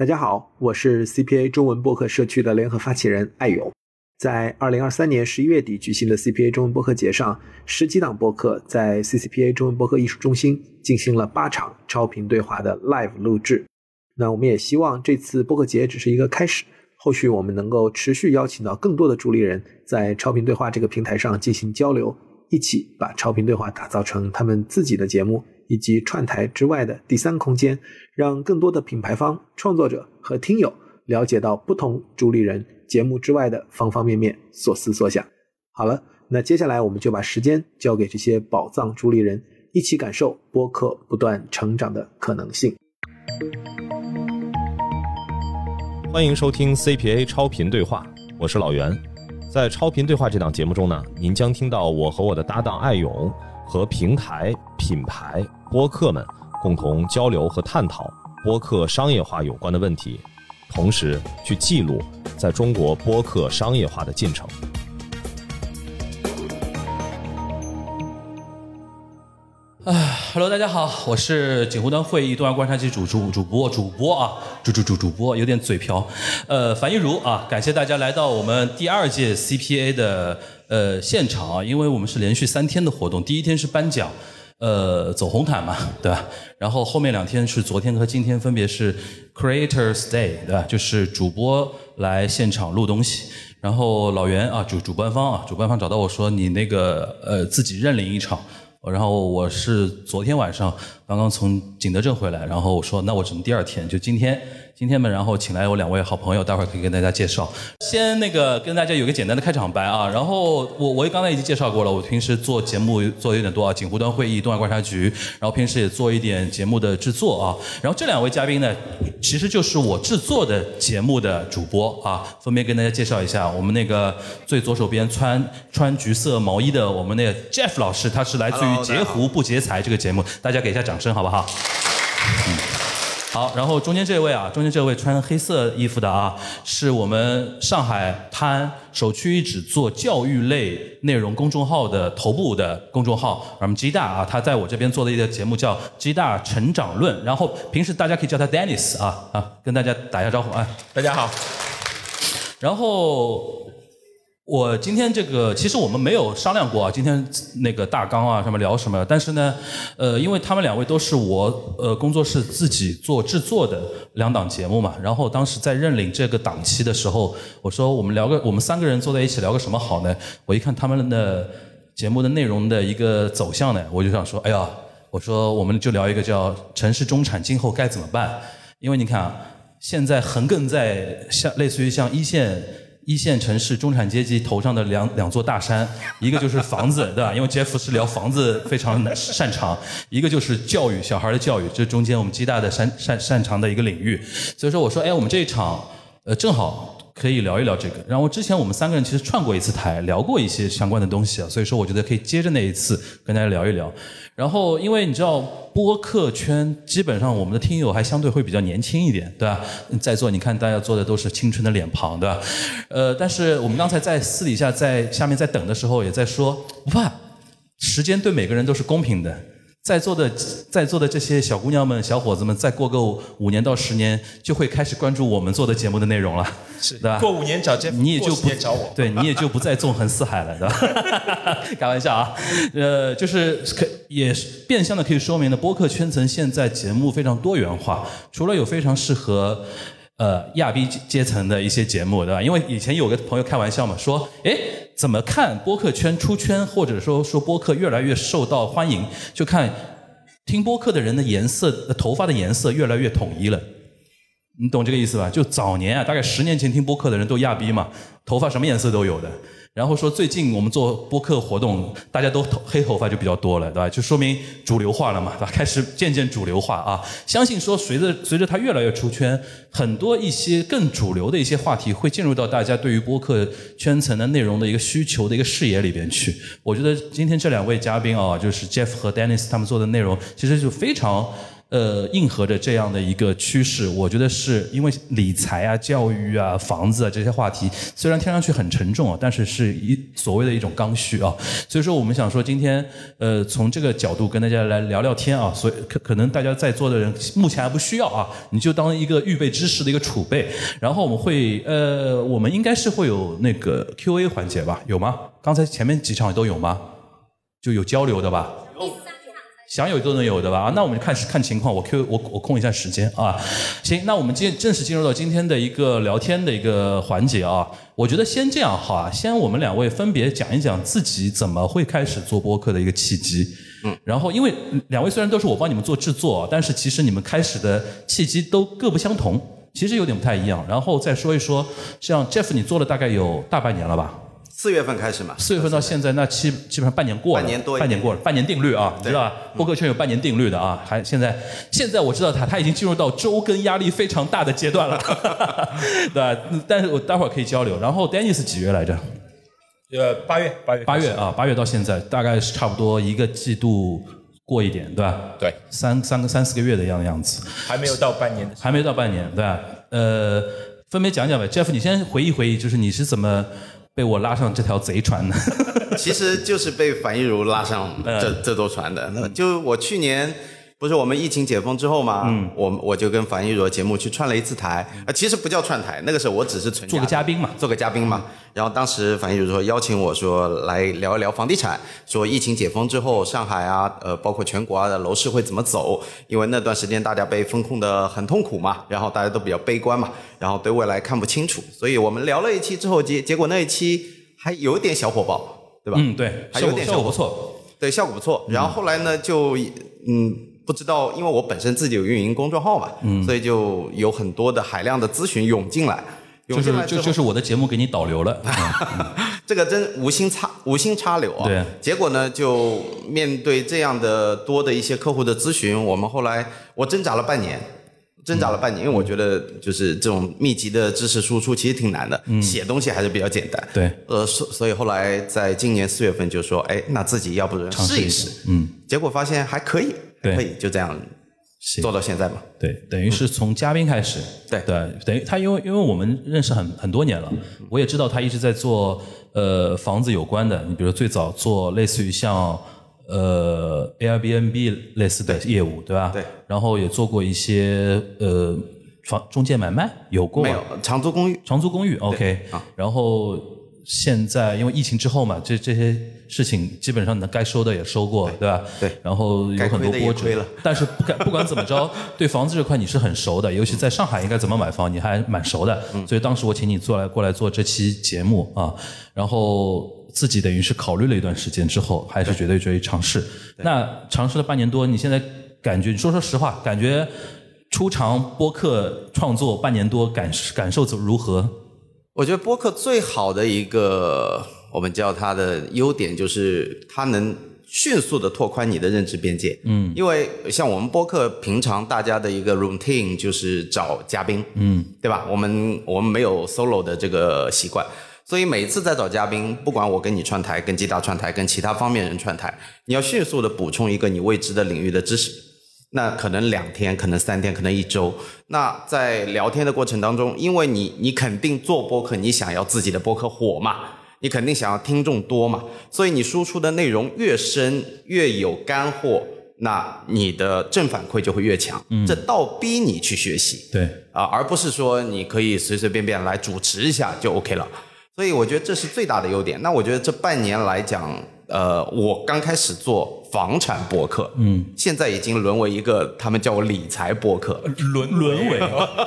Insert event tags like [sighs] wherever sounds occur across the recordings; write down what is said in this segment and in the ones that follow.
大家好，我是 CPA 中文播客社区的联合发起人艾勇。在二零二三年十一月底举行的 CPA 中文播客节上，十几档播客在 CCPA 中文播客艺术中心进行了八场超频对话的 live 录制。那我们也希望这次播客节只是一个开始，后续我们能够持续邀请到更多的助力人，在超频对话这个平台上进行交流，一起把超频对话打造成他们自己的节目。以及串台之外的第三空间，让更多的品牌方、创作者和听友了解到不同主理人节目之外的方方面面、所思所想。好了，那接下来我们就把时间交给这些宝藏主理人，一起感受播客不断成长的可能性。欢迎收听 CPA 超频对话，我是老袁。在超频对话这档节目中呢，您将听到我和我的搭档艾勇和平台品牌。播客们共同交流和探讨播客商业化有关的问题，同时去记录在中国播客商业化的进程。哎，Hello，大家好，我是锦湖端会议东亚观察局主主主播主播啊，主主主主播有点嘴瓢，呃，樊一茹啊，感谢大家来到我们第二届 CPA 的呃现场啊，因为我们是连续三天的活动，第一天是颁奖。呃，走红毯嘛，[laughs] 对吧？然后后面两天是昨天和今天，分别是 Creators Day，对吧？就是主播来现场录东西。然后老袁啊，主主办方啊，主办方找到我说，你那个呃自己认领一场。然后我是昨天晚上刚刚从景德镇回来，然后我说那我只能第二天，就今天。今天嘛，然后请来我两位好朋友，待会儿可以跟大家介绍。先那个跟大家有个简单的开场白啊，然后我我刚才已经介绍过了，我平时做节目做的有点多啊，锦湖端会议、东亚观察局，然后平时也做一点节目的制作啊。然后这两位嘉宾呢，其实就是我制作的节目的主播啊，分别跟大家介绍一下。我们那个最左手边穿穿橘色毛衣的，我们那个 Jeff 老师，他是来自于截胡不截财这个节目，大家给一下掌声好不好？嗯。好，然后中间这位啊，中间这位穿黑色衣服的啊，是我们上海滩首屈一指做教育类内容公众号的头部的公众号，我们 G 大啊，他在我这边做的一个节目叫 G 大成长论，然后平时大家可以叫他 Dennis 啊啊，跟大家打一下招呼啊，大家好，然后。我今天这个其实我们没有商量过啊，今天那个大纲啊什么聊什么，但是呢，呃，因为他们两位都是我呃工作室自己做制作的两档节目嘛，然后当时在认领这个档期的时候，我说我们聊个我们三个人坐在一起聊个什么好呢？我一看他们的节目的内容的一个走向呢，我就想说，哎呀，我说我们就聊一个叫城市中产今后该怎么办？因为你看啊，现在横亘在像类似于像一线。一线城市中产阶级头上的两两座大山，一个就是房子，对吧？因为杰夫是聊房子非常擅长，一个就是教育小孩的教育，这中间我们极大的擅擅擅长的一个领域。所以说，我说，哎，我们这一场，呃，正好。可以聊一聊这个。然后之前我们三个人其实串过一次台，聊过一些相关的东西啊，所以说我觉得可以接着那一次跟大家聊一聊。然后因为你知道播客圈基本上我们的听友还相对会比较年轻一点，对吧？在座你看大家坐的都是青春的脸庞，对吧？呃，但是我们刚才在私底下在下面在等的时候也在说，不怕，时间对每个人都是公平的。在座的在座的这些小姑娘们、小伙子们，再过个五年到十年，就会开始关注我们做的节目的内容了，是，对吧？过五年找这，你也就不找我，对你也就不再纵横四海了，对吧？[laughs] 开玩笑啊，呃，就是可也变相的可以说明呢，播客圈层现在节目非常多元化，除了有非常适合。呃，亚逼阶层的一些节目，对吧？因为以前有个朋友开玩笑嘛，说，哎，怎么看播客圈出圈，或者说说播客越来越受到欢迎，就看听播客的人的颜色，头发的颜色越来越统一了。你懂这个意思吧？就早年啊，大概十年前听播客的人都亚逼嘛，头发什么颜色都有的。然后说最近我们做播客活动，大家都头黑头发就比较多了，对吧？就说明主流化了嘛，对吧？开始渐渐主流化啊！相信说随着随着它越来越出圈，很多一些更主流的一些话题会进入到大家对于播客圈层的内容的一个需求的一个视野里边去。我觉得今天这两位嘉宾啊，就是 Jeff 和 Dennis 他们做的内容，其实就非常。呃，应和着这样的一个趋势，我觉得是因为理财啊、教育啊、房子啊这些话题，虽然听上去很沉重啊，但是是一所谓的一种刚需啊。所以说，我们想说今天，呃，从这个角度跟大家来聊聊天啊。所以可可能大家在座的人目前还不需要啊，你就当一个预备知识的一个储备。然后我们会，呃，我们应该是会有那个 Q&A 环节吧？有吗？刚才前面几场都有吗？就有交流的吧？想有都能有的吧？啊，那我们就看看情况，我 Q 我我空一下时间啊。行，那我们进正式进入到今天的一个聊天的一个环节啊。我觉得先这样好啊，先我们两位分别讲一讲自己怎么会开始做播客的一个契机。嗯。然后，因为两位虽然都是我帮你们做制作，但是其实你们开始的契机都各不相同，其实有点不太一样。然后再说一说，像 Jeff，你做了大概有大半年了吧？四月份开始嘛，四月份到现在，那基基本上半年过了，半年多，半年过了，半年定律啊，知道吧？播客圈有半年定律的啊，还现在现在我知道他他已经进入到周更压力非常大的阶段了，[laughs] 对吧？但是我待会儿可以交流。然后 Dennis 几月来着？呃，八月，八月，八月啊，八月到现在大概是差不多一个季度过一点，对吧？对，三三个三四个月的样样子，还没有到半年，还没到半年，对吧？呃，分别讲讲呗，Jeff，你先回忆回忆，就是你是怎么。被我拉上这条贼船的，[laughs] 其实就是被樊亦茹拉上这这艘船的。就我去年不是我们疫情解封之后嘛，嗯，我我就跟樊一茹节目去串了一次台，啊，其实不叫串台，那个时候我只是纯做个嘉宾嘛，做个嘉宾嘛。然后当时樊一茹说邀请我说来聊一聊房地产，说疫情解封之后上海啊，呃，包括全国啊的楼市会怎么走？因为那段时间大家被封控的很痛苦嘛，然后大家都比较悲观嘛。然后对未来看不清楚，所以我们聊了一期之后，结结果那一期还有点小火爆，对吧？嗯，对，还有点效果不错，对，效果不错。然后后来呢，就嗯，不知道，因为我本身自己有运营公众号嘛，嗯，所以就有很多的海量的咨询涌进来，就是就就是我的节目给你导流了，[laughs] 这个真无心插无心插柳啊。对，结果呢，就面对这样的多的一些客户的咨询，我们后来我挣扎了半年。挣扎了半年，因为我觉得就是这种密集的知识输出其实挺难的，写东西还是比较简单。对，呃，所所以后来在今年四月份就说，哎，那自己要不试一试，嗯，结果发现还可以，可以就这样做到现在嘛。对，等于是从嘉宾开始。对对，等于他因为因为我们认识很很多年了，我也知道他一直在做呃房子有关的，你比如最早做类似于像。呃，Airbnb 类似的业务，对吧？对。然后也做过一些呃房中介买卖，有过没有？长租公寓，长租公寓，OK。啊。然后现在因为疫情之后嘛，这这些事情基本上呢该收的也收过，对吧？对。然后有很多波折，[laughs] 但是不不管怎么着，对房子这块你是很熟的，尤其在上海应该怎么买房，你还蛮熟的。嗯。所以当时我请你做来过来做这期节目啊，然后。自己等于是考虑了一段时间之后，还是觉得决意尝试。那尝试了半年多，你现在感觉？你说说实话，感觉出场播客创作半年多，感感受如何？我觉得播客最好的一个，我们叫它的优点，就是它能迅速的拓宽你的认知边界。嗯，因为像我们播客平常大家的一个 routine 就是找嘉宾，嗯，对吧？我们我们没有 solo 的这个习惯。所以每次在找嘉宾，不管我跟你串台、跟吉他串台、跟其他方面人串台，你要迅速的补充一个你未知的领域的知识。那可能两天，可能三天，可能一周。那在聊天的过程当中，因为你你肯定做播客，你想要自己的播客火嘛，你肯定想要听众多嘛，所以你输出的内容越深越有干货，那你的正反馈就会越强。嗯，这倒逼你去学习。对啊，而不是说你可以随随便便来主持一下就 OK 了。所以我觉得这是最大的优点。那我觉得这半年来讲，呃，我刚开始做。房产博客，嗯，现在已经沦为一个他们叫我理财博客，沦沦为，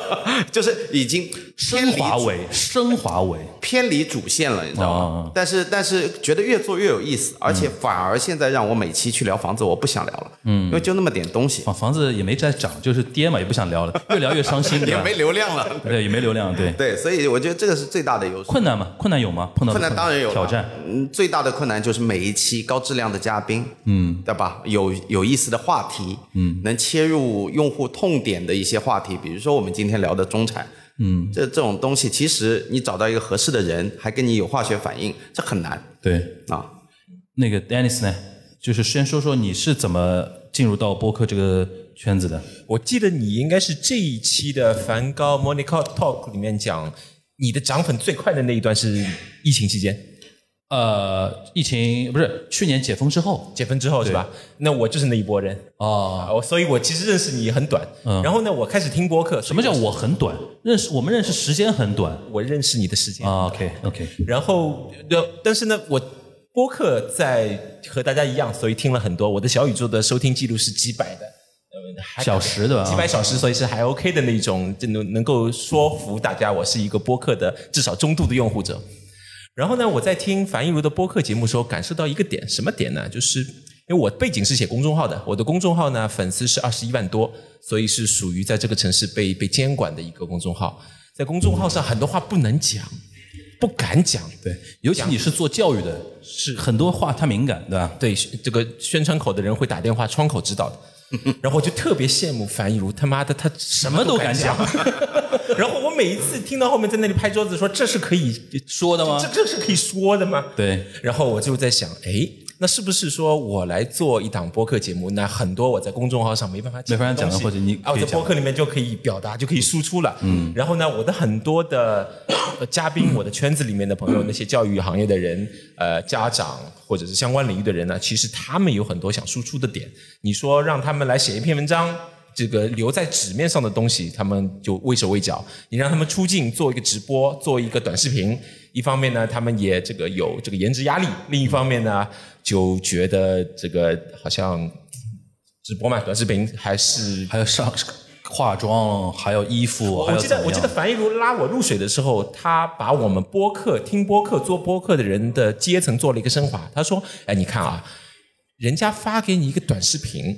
[laughs] 就是已经升华为升华为。偏离主线了，你知道吗？但是但是觉得越做越有意思，而且反而现在让我每期去聊房子，我不想聊了，嗯，因为就那么点东西，房房子也没在涨，就是跌嘛，也不想聊了，[laughs] 越聊越伤心，也没流量了，对，也没流量，对。对，所以我觉得这个是最大的优势。困难吗？困难有吗？碰到困难当然有挑战，嗯，最大的困难就是每一期高质量的嘉宾，嗯。对吧？有有意思的话题，嗯，能切入用户痛点的一些话题，比如说我们今天聊的中产，嗯，这这种东西，其实你找到一个合适的人，还跟你有化学反应，这很难。对啊，那个 Dennis 呢，就是先说说你是怎么进入到播客这个圈子的？我记得你应该是这一期的梵高 Monica Talk 里面讲，你的涨粉最快的那一段是疫情期间呃，疫情不是去年解封之后解封之后是吧？那我就是那一波人哦。啊，我所以我其实认识你很短，嗯然后呢，我开始听播客。什么叫我很短？认识我们认识时间很短我认识你的时间？啊。OK OK，然后，呃但是呢，我播客在和大家一样，所以听了很多。我的小宇宙的收听记录是几百的，小时对吧几百小时，所以是还 OK 的那种，就能能够说服大家我是一个播客的至少中度的用户者。然后呢，我在听樊一茹的播客节目的时候，感受到一个点，什么点呢？就是因为我背景是写公众号的，我的公众号呢粉丝是二十一万多，所以是属于在这个城市被被监管的一个公众号。在公众号上很多话不能讲，不敢讲，对，尤其你是做教育的，是很多话太敏感，对吧？对这个宣传口的人会打电话窗口指导的。然后我就特别羡慕樊一茹，他妈的他什么都敢讲。[laughs] 然后我每一次听到后面在那里拍桌子说这是可以说的吗这这是可以说的吗？对。然后我就在想，哎，那是不是说我来做一档播客节目，那很多我在公众号上没办法没办法讲的东西或者你啊，我在播客里面就可以表达，就可以输出了。嗯。然后呢，我的很多的呃嘉宾，我的圈子里面的朋友，那些教育行业的人，呃，家长或者是相关领域的人呢，其实他们有很多想输出的点。你说让他们来写一篇文章。这个留在纸面上的东西，他们就畏手畏脚。你让他们出镜做一个直播，做一个短视频，一方面呢，他们也这个有这个颜值压力；另一方面呢，就觉得这个好像直播嘛，短视频还是还要上化妆，还有衣服，我记得我记得樊一茹拉我入水的时候，他把我们播客、听播客、做播客的人的阶层做了一个升华。他说：“哎，你看啊，人家发给你一个短视频，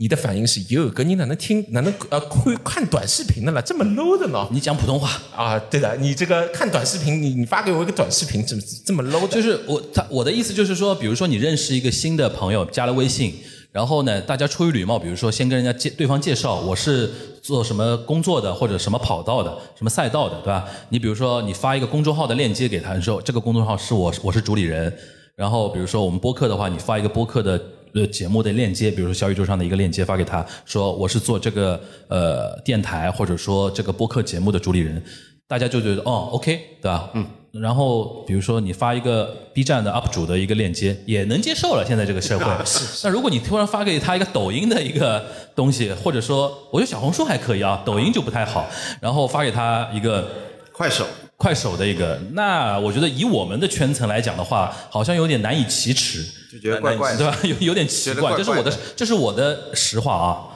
你的反应是哟，哥，你哪能听，哪能呃会看短视频的了？这么 low 的呢？你讲普通话，啊，对的，你这个看短视频，你你发给我一个短视频，这么这么 low 的，就是我他我的意思就是说，比如说你认识一个新的朋友，加了微信，然后呢，大家出于礼貌，比如说先跟人家介对方介绍我是做什么工作的，或者什么跑道的，什么赛道的，对吧？你比如说你发一个公众号的链接给他，你说这个公众号是我我是主理人，然后比如说我们播客的话，你发一个播客的。呃，节目的链接，比如说小宇宙上的一个链接发给他，说我是做这个呃电台或者说这个播客节目的主理人，大家就觉得哦，OK，对吧？嗯。然后比如说你发一个 B 站的 UP 主的一个链接，也能接受了。现在这个社会，是。[laughs] 那如果你突然发给他一个抖音的一个东西，或者说我觉得小红书还可以啊，抖音就不太好。然后发给他一个快手，快手的一个，那我觉得以我们的圈层来讲的话，好像有点难以启齿。就觉得怪怪的。对吧？有 [laughs] 有点奇怪，这是我的，这是我的实话啊。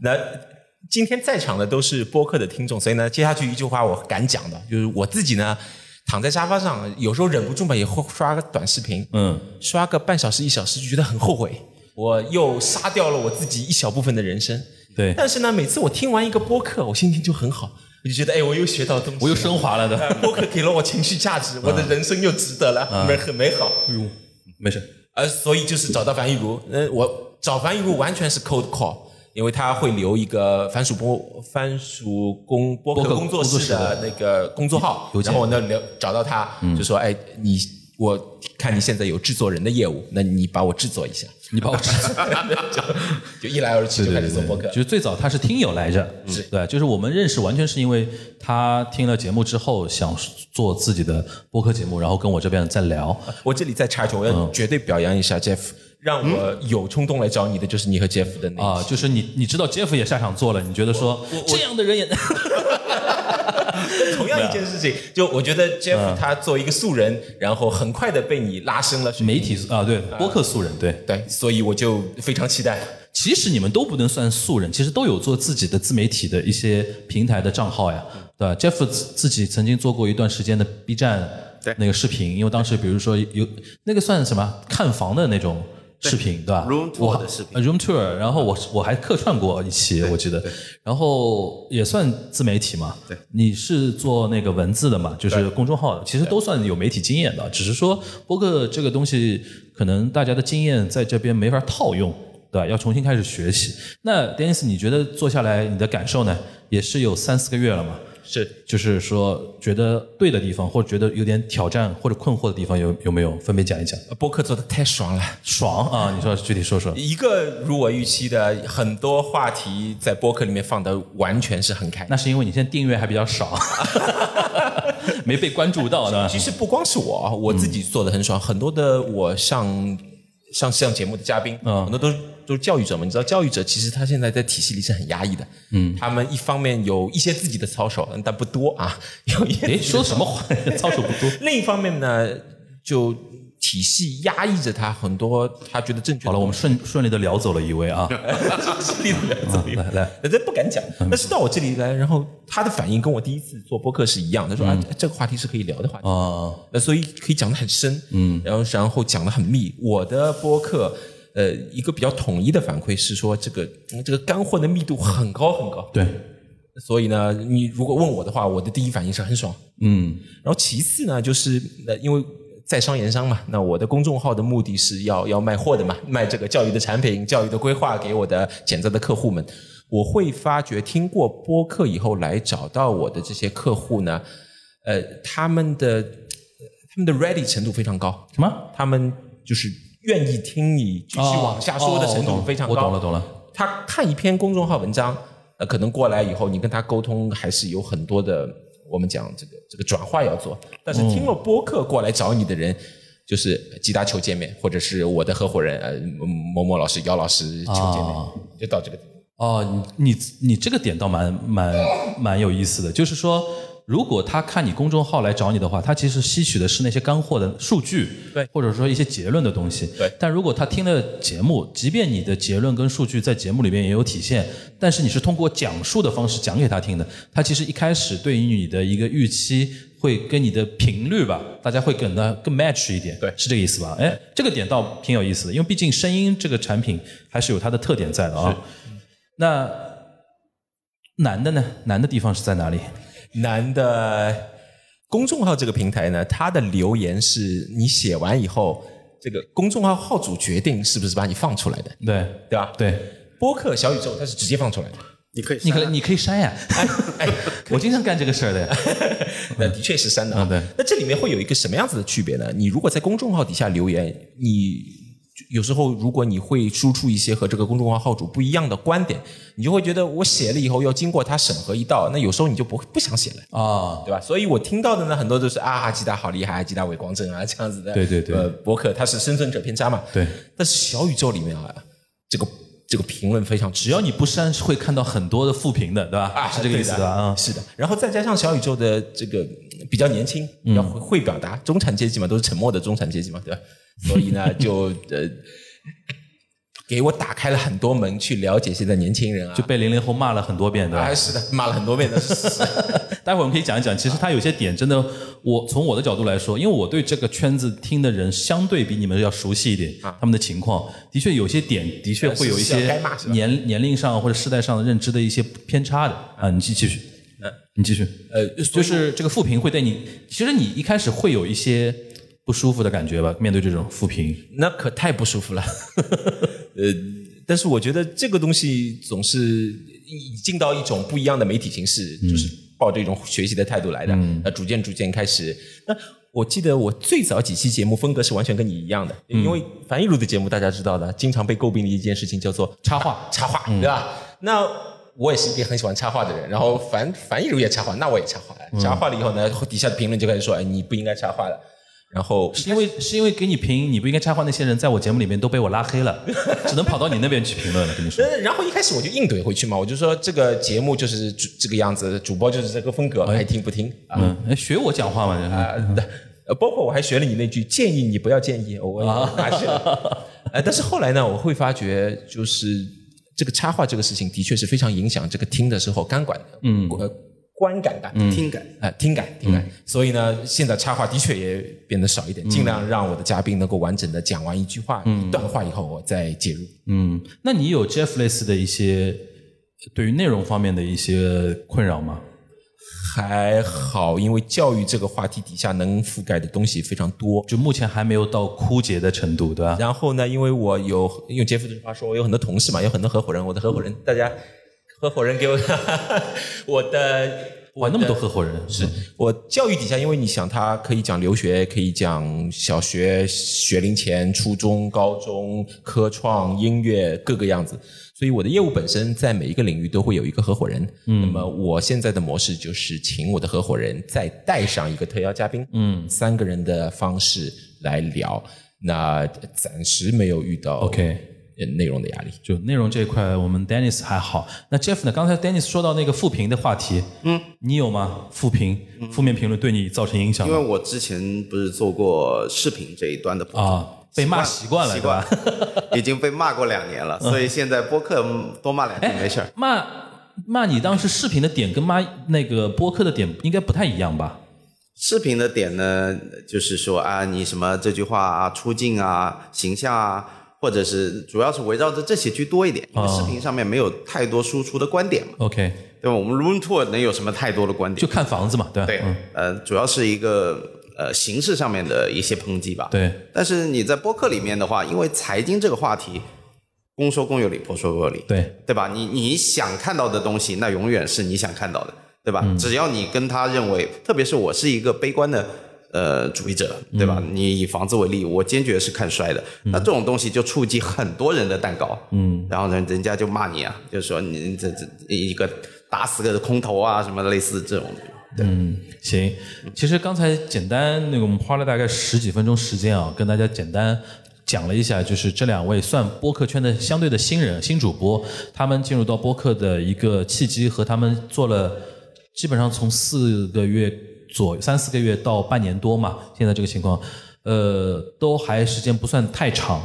那今天在场的都是播客的听众，所以呢，接下去一句话我敢讲的，就是我自己呢，躺在沙发上，有时候忍不住嘛，也会刷个短视频，嗯，刷个半小时一小时，就觉得很后悔，我又杀掉了我自己一小部分的人生。对，但是呢，每次我听完一个播客，我心情就很好，我就觉得哎，我又学到东西，我又升华了的。呃播客给了我情绪价值，[laughs] 我的人生又值得了，美很美好。哎呦，没事。呃，所以就是找到樊一茹，呃，我找樊一茹完全是 cold call，因为他会留一个番薯播番薯工播客工作室的的那个工作号然后我呢留找到他，就说，哎，你我看你现在有制作人的业务，那你把我制作一下，你把我制作就 [laughs] 就一来二去就开始做播客。就。是最早他是听友来着，嗯对，就是我们认识完全是因为他听了节目之后想做自己的播客节目，然后跟我这边在聊。我这里再插一句，我要绝对表扬一下 Jeff，让我有冲动来找你的就是你和 Jeff 的那一啊，就是你你知道 Jeff 也下场做了，你觉得说这样的人也同样一件事情，就我觉得 Jeff 他作为一个素人，然后很快的被你拉升了媒体啊，对，播客素人，对。对，所以我就非常期待。其实你们都不能算素人，其实都有做自己的自媒体的一些平台的账号呀，对吧？Jeff 自自己曾经做过一段时间的 B 站对那个视频，因为当时比如说有那个算什么看房的那种视频，对吧 Room tour 我的视频呃 room tour，然后我我还客串过一期，我记得，然后也算自媒体嘛。对，你是做那个文字的嘛，就是公众号的，其实都算有媒体经验的，只是说播客这个东西，可能大家的经验在这边没法套用。对吧？要重新开始学习。那 Dennis，你觉得做下来你的感受呢？也是有三四个月了嘛？是就是说觉得对的地方，或者觉得有点挑战或者困惑的地方有有没有？分别讲一讲。播客做的太爽了。爽啊！你说具体说说。一个如我预期的，很多话题在播客里面放的完全是很开。那是因为你现在订阅还比较少，[laughs] 没被关注到呢。其实不光是我，我自己做的很爽，很多的我上上上节目的嘉宾，嗯很多都是都是教育者嘛。你知道，教育者其实他现在在体系里是很压抑的。嗯，他们一方面有一些自己的操守，但不多啊，[laughs] 有一些，说什么话？[laughs] 操守不多。[laughs] 另一方面呢，就体系压抑着他很多他觉得正确好了，我们顺顺利的聊走了一位啊。顺利的怎么来来，这不敢讲。但是到我这里来，然后他的反应跟我第一次做播客是一样的，他说啊，这个话题是可以聊的话题。啊，那所以可以讲得很深，嗯，然后然后讲得很密。我的播客，呃，一个比较统一的反馈是说，这个嗯这个干货的密度很高很高。对，所以呢，你如果问我的话，我的第一反应是很爽。嗯然后其次呢，就是呃，因为在商言商嘛，那我的公众号的目的是要要卖货的嘛，卖这个教育的产品、教育的规划给我的潜在的客户们。我会发觉，听过播客以后来找到我的这些客户呢，呃，他们的呃他们的 ready 程度非常高，什么？他们就是愿意听你继续往下说的程度非常高。哦我懂了，懂了。他看一篇公众号文章，呃，可能过来以后，你跟他沟通还是有很多的，我们讲这个这个转化要做。但是听了播客过来找你的人，就是吉达求见面，或者是我的合伙人呃某某老师、姚老师求见面，哦就到这个地方。哦，你你你这个点倒蛮蛮蛮有意思的，就是说，如果他看你公众号来找你的话，他其实吸取的是那些干货的数据，对或者说一些结论的东西，对但如果他听了节目，即便你的结论跟数据在节目里面也有体现，但是你是通过讲述的方式讲给他听的，他其实一开始对于你的一个预期会跟你的频率吧，大家会更的更 match 一点，对是这个意思吧？哎，这个点倒挺有意思的，因为毕竟声音这个产品还是有它的特点在的啊。那难的呢？难的地方是在哪里？难的公众号这个平台呢，它的留言是你写完以后，这个公众号号主决定是不是把你放出来的，对对吧？对，播客小宇宙它是直接放出来的。你可以你可以你可以删呀。哎，[laughs] 我经常干这个事儿的呀。[laughs] 那的确是删的啊。嗯对那这里面会有一个什么样子的区别呢？你如果在公众号底下留言，你有时候如果你会输出一些和这个公众号号主不一样的观点，你就会觉得我写了以后要经过他审核一道，那有时候你就不不想写了。啊，对吧？所以我听到的呢，很多都是啊，吉达好厉害，吉达伟光正啊，这样子的。对对对呃，博客它是生存者偏差嘛。对。但是小宇宙里面啊，这个这个评论非常只只要你不删，是会看到很多的负评的，对吧？啊，是这个意思？啊，是的。然后再加上小宇宙的这个嗯比较年轻，比较会会表达，中产阶级嘛，都是沉默的中产阶级嘛，对吧？所以呢，[laughs] 就呃，给我打开了很多门，去了解现在年轻人啊，就被零零后骂了很多遍，对吧啊，？是的，骂了很多遍的。[laughs] 待会儿我们可以讲一讲，其实他有些点真的，我从我的角度来说，因为我对这个圈子听的人相对比你们要熟悉一点，他们的情况的确有些点的确会有一些年年龄上或者世代上的认知的一些偏差的啊。你继继续，你继续，呃，就是这个负评会对你，其实你一开始会有一些不舒服的感觉吧？面对这种负评，那可太不舒服了。[laughs] 呃，但是我觉得这个东西总是进到一种不一样的媒体形式，就是抱着一种学习的态度来的。那逐渐逐渐开始，那我记得我最早几期节目风格是完全跟你一样的，因为樊一茹的节目大家知道的，经常被诟病的一件事情叫做插画插画，对吧？那我也是一个很喜欢插画的人，然后樊樊一茹也插画，那我也插画。插画了以后呢，底下的评论就开始说，哎，你不应该插画了。然后是因为是因为给你评你不应该插话那些人，在我节目里面都被我拉黑了，[laughs] 只能跑到你那边去评论了。跟你说，呃，然后一开始我就硬怼回去嘛，我就说这个节目就是主这个样子，主播就是这个风格，爱听不听啊。学我讲话嘛，就是啊，包括我还学了你那句建议你不要建议，我我拿去了。[laughs] 呃，但是后来呢，我会发觉就是这个插话这个事情的确是非常影响这个听的时候干管的，嗯，呃，观感感，听感。啊，听感，听感。所以呢，现在插话的确也变得少一点，尽量让我的嘉宾能够完整的讲完一句话、一段话以后，我再介入。嗯，那你有 Jeff 类似的一些对于内容方面的一些困扰吗？还好，因为教育这个话题底下能覆盖的东西非常多。就目前还没有到枯竭的程度，对吧？然后呢，因为我有用杰夫的话说，我有很多同事嘛，有很多合伙人，我的合伙人，大家合伙人给我 [laughs] 我的哇，那么多合伙人是我教育底下，因为你想，他可以讲留学，可以讲小学学龄前、初中、高中、科创、音乐各个样子，所以我的业务本身在每一个领域都会有一个合伙人。嗯，那么我现在的模式就是请我的合伙人再带上一个特邀嘉宾，嗯，三个人的方式来聊。那暂时没有遇到 OK 呃内容的压力。就内容这一块，我们 Dennis 还好。那 Jeff 呢？刚才 Dennis 说到那个负评的话题，嗯，你有吗？负评、负面评论对你造成影响吗？因为我之前不是做过视频这一端的啊，被骂习惯了，习惯？[laughs] 已经被骂过两年了，所以现在播客嗯多骂两句没事儿。骂骂你当时视频的点跟骂那个播客的点应该不太一样吧？视频的点呢，就是说啊，你什么这句话啊、出镜啊、形象啊，或者是主要是围绕着这些居多一点，因为哦视频上面没有太多输出的观点嘛，OK，对吧？我们 room tour 能有什么太多的观点？就看房子嘛，对吧？对嗯，呃，主要是一个呃形式上面的一些抨击吧。对，但是你在播客里面的话，因为财经这个话题，公说公有理，婆说婆有理，对，对吧？你你想看到的东西，那永远是你想看到的，对吧？只要你跟他认为，特别是我是一个悲观的呃主义者，对吧？你以房子为例，我坚决是看衰的。那这种东西就触及很多人的蛋糕，嗯，然后呢，人家就骂你啊，就说你这这一个打死个空头啊，什么类似这种。对，行，其实刚才简单那个我们花了大概十几分钟时间啊，跟大家简单讲了一下，就是这两位算播客圈的相对的新人、新主播，他们进入到播客的一个契机和他们做了基本上从四个月左三四个月到半年多嘛，现在这个情况，呃，都还时间不算太长。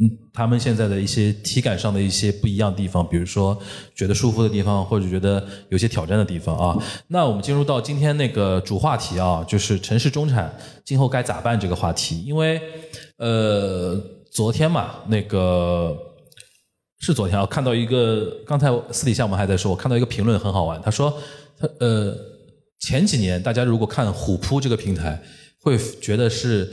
嗯，他们现在的一些体感上的一些不一样的地方，比如说觉得舒服的地方，或者觉得有些挑战的地方啊。那我们进入到今天那个主话题啊，就是城市中产今后该咋办这个话题。因为呃，昨天嘛，那个是昨天啊，看到一个，刚才私底下我们还在说，我看到一个评论很好玩，他说他呃前几年大家如果看虎扑这个平台，会觉得是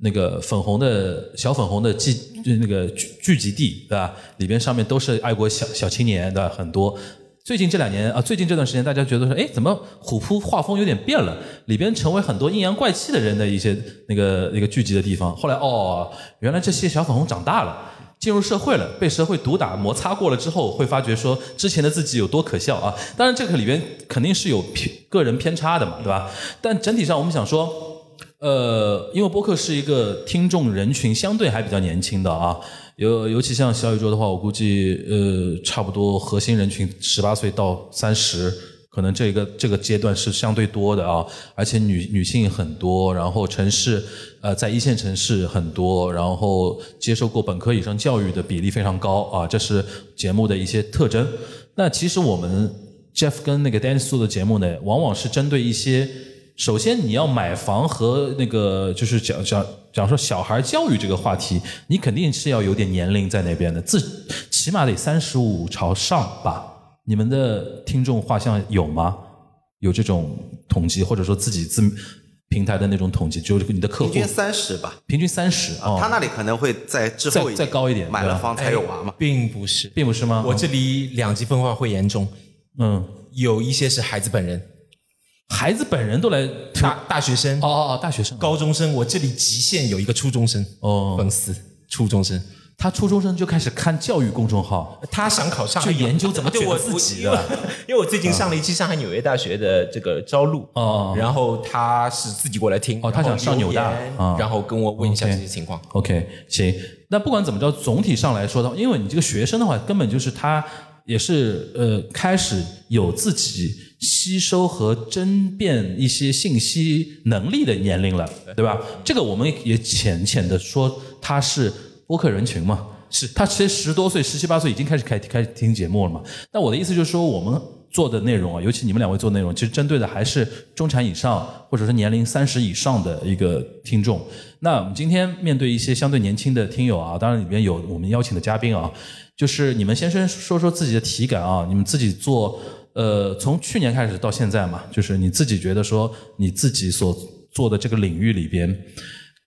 那个粉红的小粉红的聚那个聚聚集地，对吧？里边上面都是爱国小小青年的很多。最近这两年啊，最近这段时间，大家觉得说，哎，怎么虎扑画风有点变了？里边成为很多阴阳怪气的人的一些那个那个聚集的地方。后来哦，原来这些小粉红长大了。进入社会了，被社会毒打摩擦过了之后，会发觉说之前的自己有多可笑啊！当然，这个里边肯定是有偏个人偏差的嘛，对吧？但整体上，我们想说，呃，因为播客是一个听众人群相对还比较年轻的啊，尤尤其像小宇宙的话，我估计呃，差不多核心人群十八岁到三十。可能这个这个阶段是相对多的啊，而且女女性很多，然后城市呃在一线城市很多，然后接受过本科以上教育的比例非常高啊，这是节目的一些特征。那其实我们 Jeff 跟那个 Dan 做的节目呢，往往是针对一些，首先你要买房和那个就是讲讲讲说小孩教育这个话题，你肯定是要有点年龄在那边的，自起码得三十五朝上吧。你们的听众画像有吗？有这种统计，或者说自己自平台的那种统计，就是你的客户平均三十吧，平均三十啊，他那里可能会在之后再再高一点买了房才有娃嘛。并不是，并不是吗？我这里两极分化会严重，嗯，有一些是孩子本人，孩子本人都来大大学生、哦哦哦，大学生。高中生，我这里极限有一个初中生哦。粉丝，初中生，他初中生就开始看教育公众号，他想考上海就研究怎么 [laughs] 对我卷自己的因为我最近上了一期上海纽约大学的这个招录，哦然后他是自己过来听，哦他想上纽大然后跟我问一下这些情况。OK，行。那不管怎么着，总体上来说的话，因为你这个学生的话，根本就是他也是呃开始有自己吸收和争辩一些信息能力的年龄了，对吧？这个我们也浅浅的说，他是播客人群嘛。是他其实十多岁、十七八岁已经开始开开始听节目了嘛。但我的意思就是说，我们做的内容啊，尤其你们两位做的内容，其实针对的还是中产以上或者是年龄三十以上的一个听众。那我们今天面对一些相对年轻的听友啊，当然里面有我们邀请的嘉宾啊，就是你们先生说说自己的体感啊，你们自己做呃，从去年开始到现在嘛，就是你自己觉得说你自己所做的这个领域里边，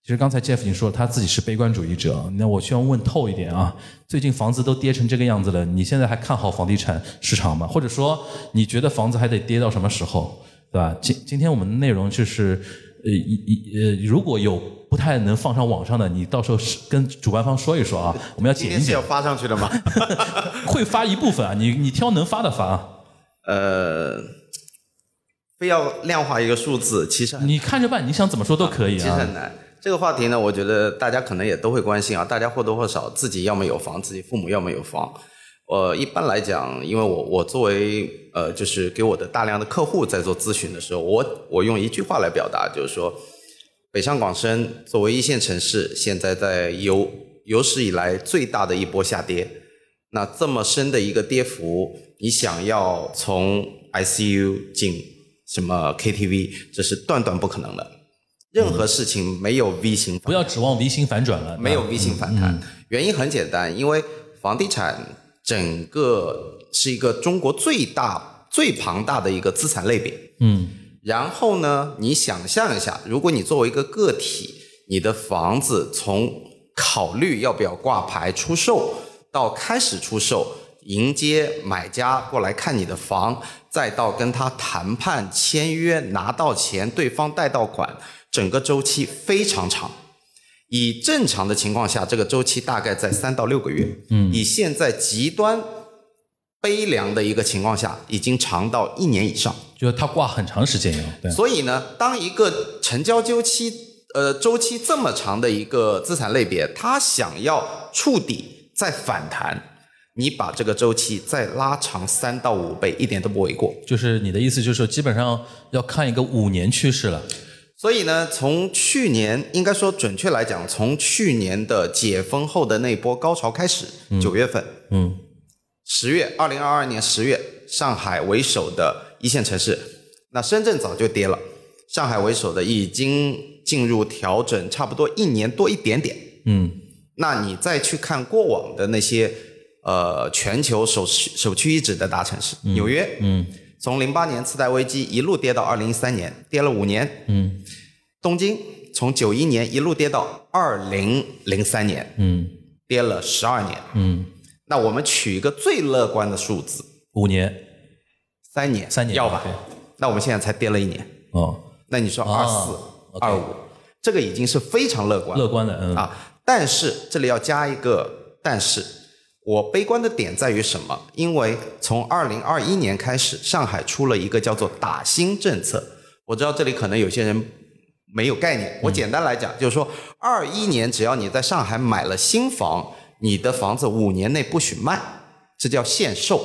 其实刚才 Jeff 已经说了，他自己是悲观主义者。那我需要问透一点啊，最近房子都跌成这个样子了，你现在还看好房地产市场吗？或者说，你觉得房子还得跌到什么时候，对吧？今今天我们的内容就是，呃，一一呃，如果有不太能放上网上的，你到时候是跟主办方说一说啊，[laughs] 我们要剪一剪是要，发上去的吗？[laughs] [laughs] 会发一部分啊，你你挑能发的发啊。呃，非要量化一个数字，其实你看着办，你想怎么说都可以啊其实很。难。这个话题呢，我觉得大家可能也都会关心啊。大家或多或少自己要么有房，自己父母要么有房。呃，一般来讲，因为我我作为呃，就是给我的大量的客户在做咨询的时候，我我用一句话来表达，就是说，北上广深作为一线城市，现在在有有史以来最大的一波下跌。那这么深的一个跌幅，你想要从 ICU 进什么 KTV，这是断断不可能的。任何事情没有 V 型不要指望 V 型反转了，没有 V 型反弹。原因很简单，因为房地产整个是一个中国最大、最庞大的一个资产类别。嗯，然后呢，你想象一下，如果你作为一个个体，你的房子从考虑要不要挂牌出售，到开始出售，迎接买家过来看你的房，再到跟他谈判、签约、拿到钱，对方贷到款，整个周期非常长。以正常的情况下，这个周期大概在三到六个月。嗯，以现在极端悲凉的一个情况下，已经长到一年以上。就是它挂很长时间呀。对，所以呢，当一个成交周期呃周期这么长的一个资产类别，它想要触底再反弹，你把这个周期再拉长三到五倍，一点都不为过。就是你的意思就是说，基本上要看一个五年趋势了。所以呢，从去年应该说准确来讲，从去年的解封后的那波高潮开始，九、月份，嗯，十月，二零二二年十月，上海为首的一线城市，那深圳早就跌了，上海为首的已经进入调整，差不多一年多一点点。嗯，那你再去看过往的那些呃全球首屈首屈一指的大城市，纽约，嗯，从零八年次贷危机一路跌到二零一三年，跌了五年。嗯，东京从九一年一路跌到二零零三年，嗯跌了十二年。嗯，那我们取一个最乐观的数字，五年三年，三年要吧对？那我们现在才跌了一年，哦，那你说哦二四、二五，这个已经是非常乐观乐观的，嗯啊。但是这里要加一个但是，我悲观的点在于什么？因为从二零二一年开始，上海出了一个叫做打新政策。我知道这里可能有些人没有概念，我简单来讲，就是说二一年只要你在上海买了新房，你的房子五年内不许卖，这叫限售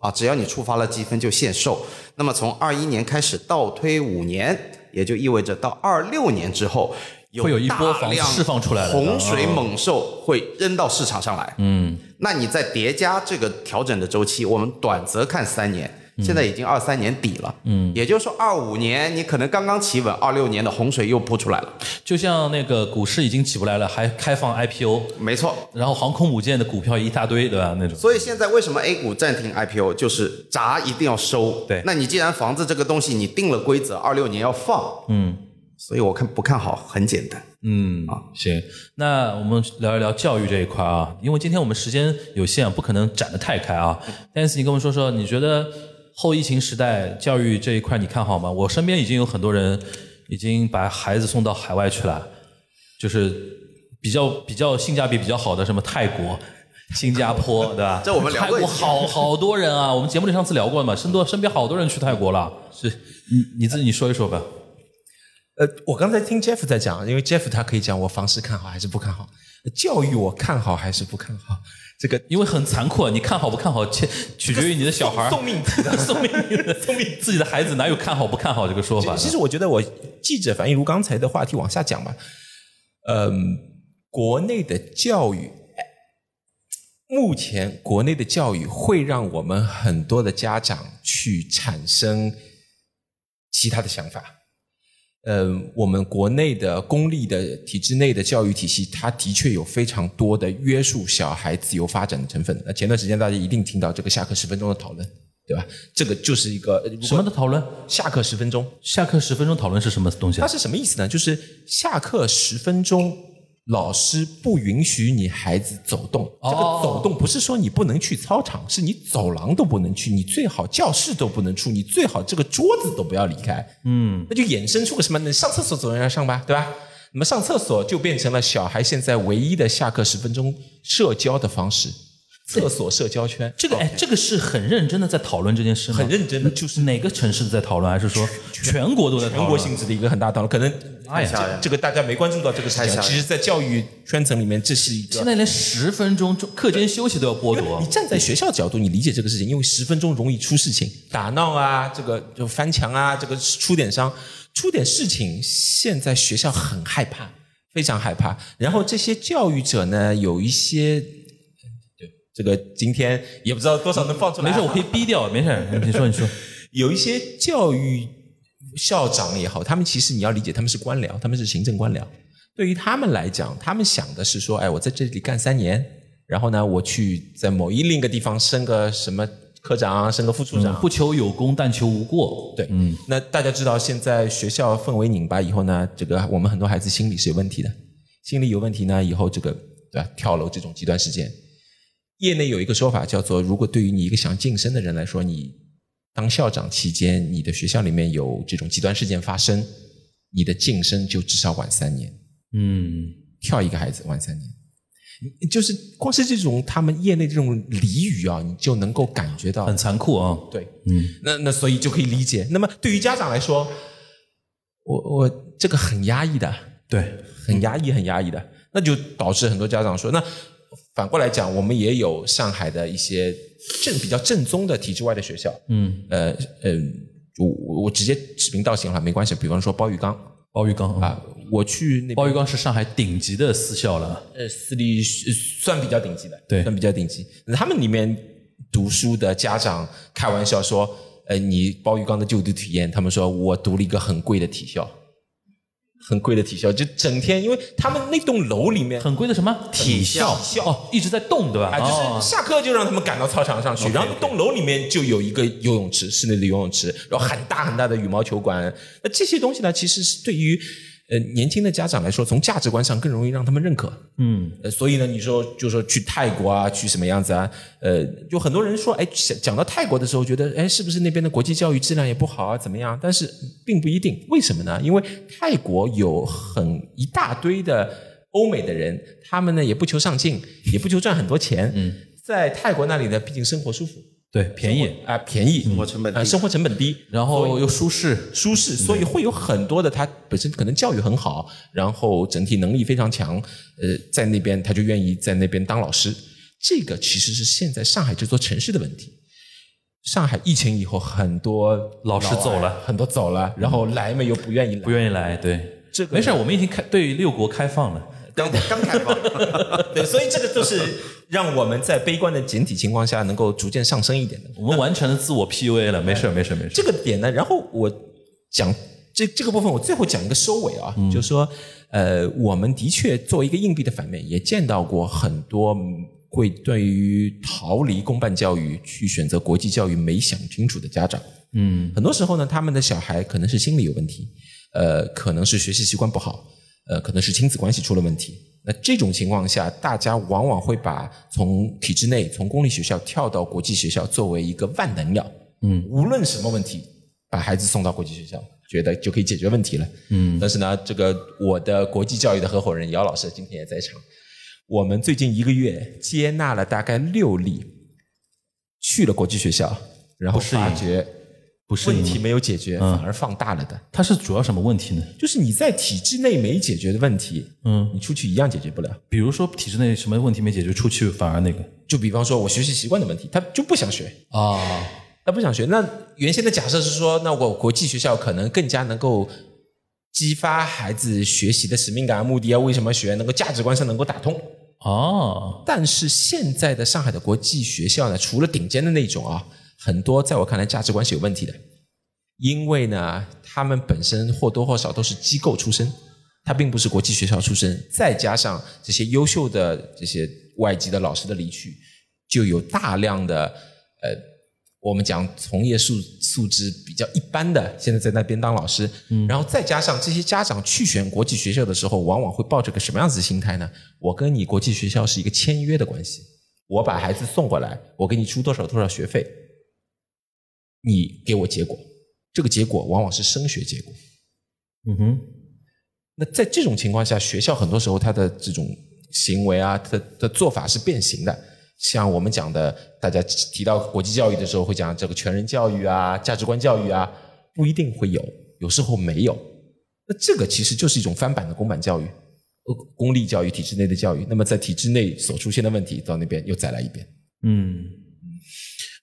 啊。只要你触发了积分就限售。那么从二一年开始倒推五年，也就意味着到二六年之后。会有一波房释放出来了洪水哦猛兽会扔到市场上来。嗯，那你再叠加这个调整的周期，我们短则看三年，现在已经二三年底了。嗯，也就是说二五年你可能刚刚企稳，二六年的洪水又扑出来了。就像那个股市已经起不来了，还开放 IPO，没错。然后航空母舰的股票一大堆，对吧？那种。所以现在为什么 A 股暂停 IPO，就是闸一定要收。对那你既然房子这个东西你定了规则，二六年要放，嗯所以我看不看好很简单。嗯啊，行，那我们聊一聊教育这一块啊，因为今天我们时间有限，不可能展得太开啊。但是你跟我们说说，你觉得后疫情时代教育这一块你看好吗？我身边已经有很多人已经把孩子送到海外去了，就是比较比较性价比比较好的，什么泰国。新加坡 [laughs] 对吧？这我们聊泰国过一次好好多人啊，我们节目里上次聊过了嘛，身多身边好多人去泰国了。是你你自己说一说吧。呃，我刚才听 Jeff 在讲，因为 Jeff 他可以讲我房市看好还是不看好，教育我看好还是不看好，这个因为很残酷，你看好不看好，取取决于你的小孩儿送送命题的送命题的送命，自己的孩子哪有看好不看好这个说法？其实我觉得我记者，反映如刚才的话题往下讲吧。嗯，国内的教育，目前国内的教育会让我们很多的家长去产生其他的想法。呃，我们国内的公立的体制内的教育体系，它的确有非常多的约束小孩自由发展的成分。那前段时间大家一定听到这个下课十分钟的讨论，对吧？这个就是一个呃什么的讨论？下课十分钟，下课十分钟讨论是什么东西啊？它是什么意思呢？就是下课十分钟，老师不允许你孩子走动。这个哦走动不是说你不能去操场，是你走廊都不能去，你最好教室都不能出，你最好这个桌子都不要离开。嗯，那就衍生出个什么？你上厕所总要上吧，对吧？那么上厕所就变成了小孩现在唯一的下课十分钟社交的方式，厕所社交圈。这个哎，这个是很认真的在讨论这件事吗？很认真的，就是哪个城市在讨论，还是说全国都在讨论？全国性质的一个很大讨论。可能哎呀这这个大家没关注到这个事情，其实，在教育圈层里面，这是一个现在连十分钟课间休息都要剥夺你。站在学校角度，你理解这个事情，因为十分钟容易出事情，打闹啊，这个就翻墙啊，这个出点伤，出点事情，现在学校很害怕，非常害怕。然后这些教育者呢，有一些，对这个今天也不知道多少能放出来啊，没事，我可以逼掉，没事。你说，你说，[laughs] 有一些教育校长也好，他们其实你要理解，他们是官僚，他们是行政官僚。对于他们来讲，他们想的是说，哎，我在这里干三年，然后呢，我去在某一另一个地方升个什么科长，升个副处长。不求有功，但求无过。对，嗯，那大家知道，现在学校氛围拧巴以后呢，这个我们很多孩子心理是有问题的，心理有问题呢，以后这个对吧，跳楼这种极端事件，业内有一个说法叫做，如果对于你一个想晋升的人来说，你当校长期间，你的学校里面有这种极端事件发生，你的晋升就至少晚三年，嗯，跳一个孩子晚三年。就是光是这种他们业内这种俚语啊，你就能够感觉到很残酷啊。对，嗯，那那所以就可以理解。那么对于家长来说，我我这个很压抑的，对，很压抑，很压抑的，那就导致很多家长说，那反过来讲，我们也有上海的一些正比较正宗的体制外的学校，嗯，呃呃，我我我直接指名道姓了，没关系。比方说包玉刚包玉刚啊，啊，我去那包玉刚是上海顶级的私校了。呃，私立呃算比较顶级的，对算比较顶级。他们里面读书的家长开玩笑说，呃，你包玉刚的就读体验，他们说我读了一个很贵的体校，很贵的体校，就整天，因为他们那栋楼里面很贵的什么？体校。哦，一直在动对吧？就是下课就让他们赶到操场上去然后那栋楼里面就有一个游泳池，室内的游泳池，然后很大很大的羽毛球馆。那这些东西呢，其实是对于呃年轻的家长来说，从价值观上更容易让他们认可。嗯，呃，所以呢，你说就说去泰国啊，去什么样子啊？呃，就很多人说，哎，讲讲到泰国的时候，觉得，哎，是不是那边的国际教育质量也不好啊？怎么样？但是并不一定，为什么呢？因为泰国有很一大堆的欧美的人，他们呢也不求上进，也不求赚很多钱，嗯，在泰国那里呢，毕竟生活舒服对，便宜，啊、便宜，生活成本低啊、生活成本低，然后又舒适。舒适，所以会有很多的他本身可能教育很好，然后整体能力非常强，呃，在那边他就愿意在那边当老师。这个其实是现在上海这座城市的问题。上海疫情以后，很多老师走了很多走了，然后来嘛又不愿意来，不愿意来，对，这个没事，我们已经开对六国开放了。刚刚开放，[laughs] 对，所以这个就是让我们在悲观的简体情况下能够逐渐上升一点的。我们完成了自我 PUA 了，没事，没事，没事。这个点呢，然后我讲这这个部分，我最后讲一个收尾啊，就是说，呃，我们的确作为一个硬币的反面，也见到过很多会对于逃离公办教育去选择国际教育没想清楚的家长。嗯，很多时候呢，他们的小孩可能是心理有问题，呃，可能是学习习惯不好，呃，可能是亲子关系出了问题。那这种情况下，大家往往会把从体制内、从公立学校跳到国际学校作为一个万能药。嗯，无论什么问题，把孩子送到国际学校，觉得就可以解决问题了。嗯，但是呢，这个我的国际教育的合伙人姚老师今天也在场。我们最近一个月接纳了大概六例去了国际学校，然后发觉问题没有解决，嗯反而放大了的。它是主要什么问题呢？就是你在体制内没解决的问题，嗯，你出去一样解决不了。比如说体制内什么问题没解决，出去反而那个就比方说我学习习惯的问题，他就不想学，啊，他不想学。那原先的假设是说，那我国际学校可能更加能够激发孩子学习的使命感啊、目的啊，为什么学，能够价值观上能够打通。哦，但是现在的上海的国际学校呢，除了顶尖的那种啊，很多在我看来价值观是有问题的，因为呢，他们本身或多或少都是机构出身，他并不是国际学校出身，再加上这些优秀的这些外籍的老师的离去，就有大量的呃我们讲从业素素质比较一般的，现在在那边当老师，然后再加上这些家长去选国际学校的时候，往往会抱着个什么样子的心态呢？我跟你国际学校是一个签约的关系，我把孩子送过来，我给你出多少多少学费，你给我结果，这个结果往往是升学结果。嗯哼，那在这种情况下，学校很多时候它的这种行为啊，它的做法是变形的。像我们讲的，大家提到国际教育的时候，会讲这个全人教育啊、价值观教育啊，不一定会有，有时候没有。那这个其实就是一种翻版的公版教育，呃，公立教育体制内的教育。那么在体制内所出现的问题，到那边又再来一遍。嗯，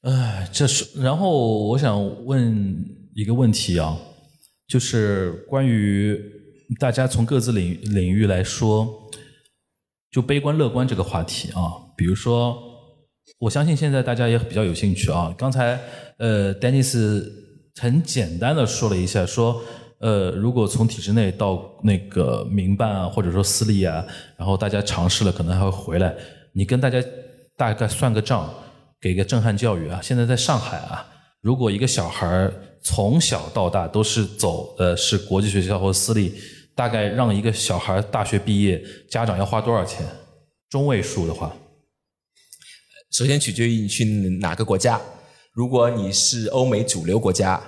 哎，这是。然后我想问一个问题啊，就是关于大家从各自领领域来说，就悲观乐观这个话题啊，比如说，我相信现在大家也比较有兴趣啊。刚才呃，Dennis 很简单的说了一下，说呃，如果从体制内到那个民办啊，或者说私立啊，然后大家尝试了，可能还会回来。你跟大家大概算个账，给个震撼教育啊。现在在上海啊，如果一个小孩儿从小到大都是走的是国际学校或私立，大概让一个小孩大学毕业，家长要花多少钱？中位数的话，首先取决于你去哪个国家。如果你是欧美主流国家，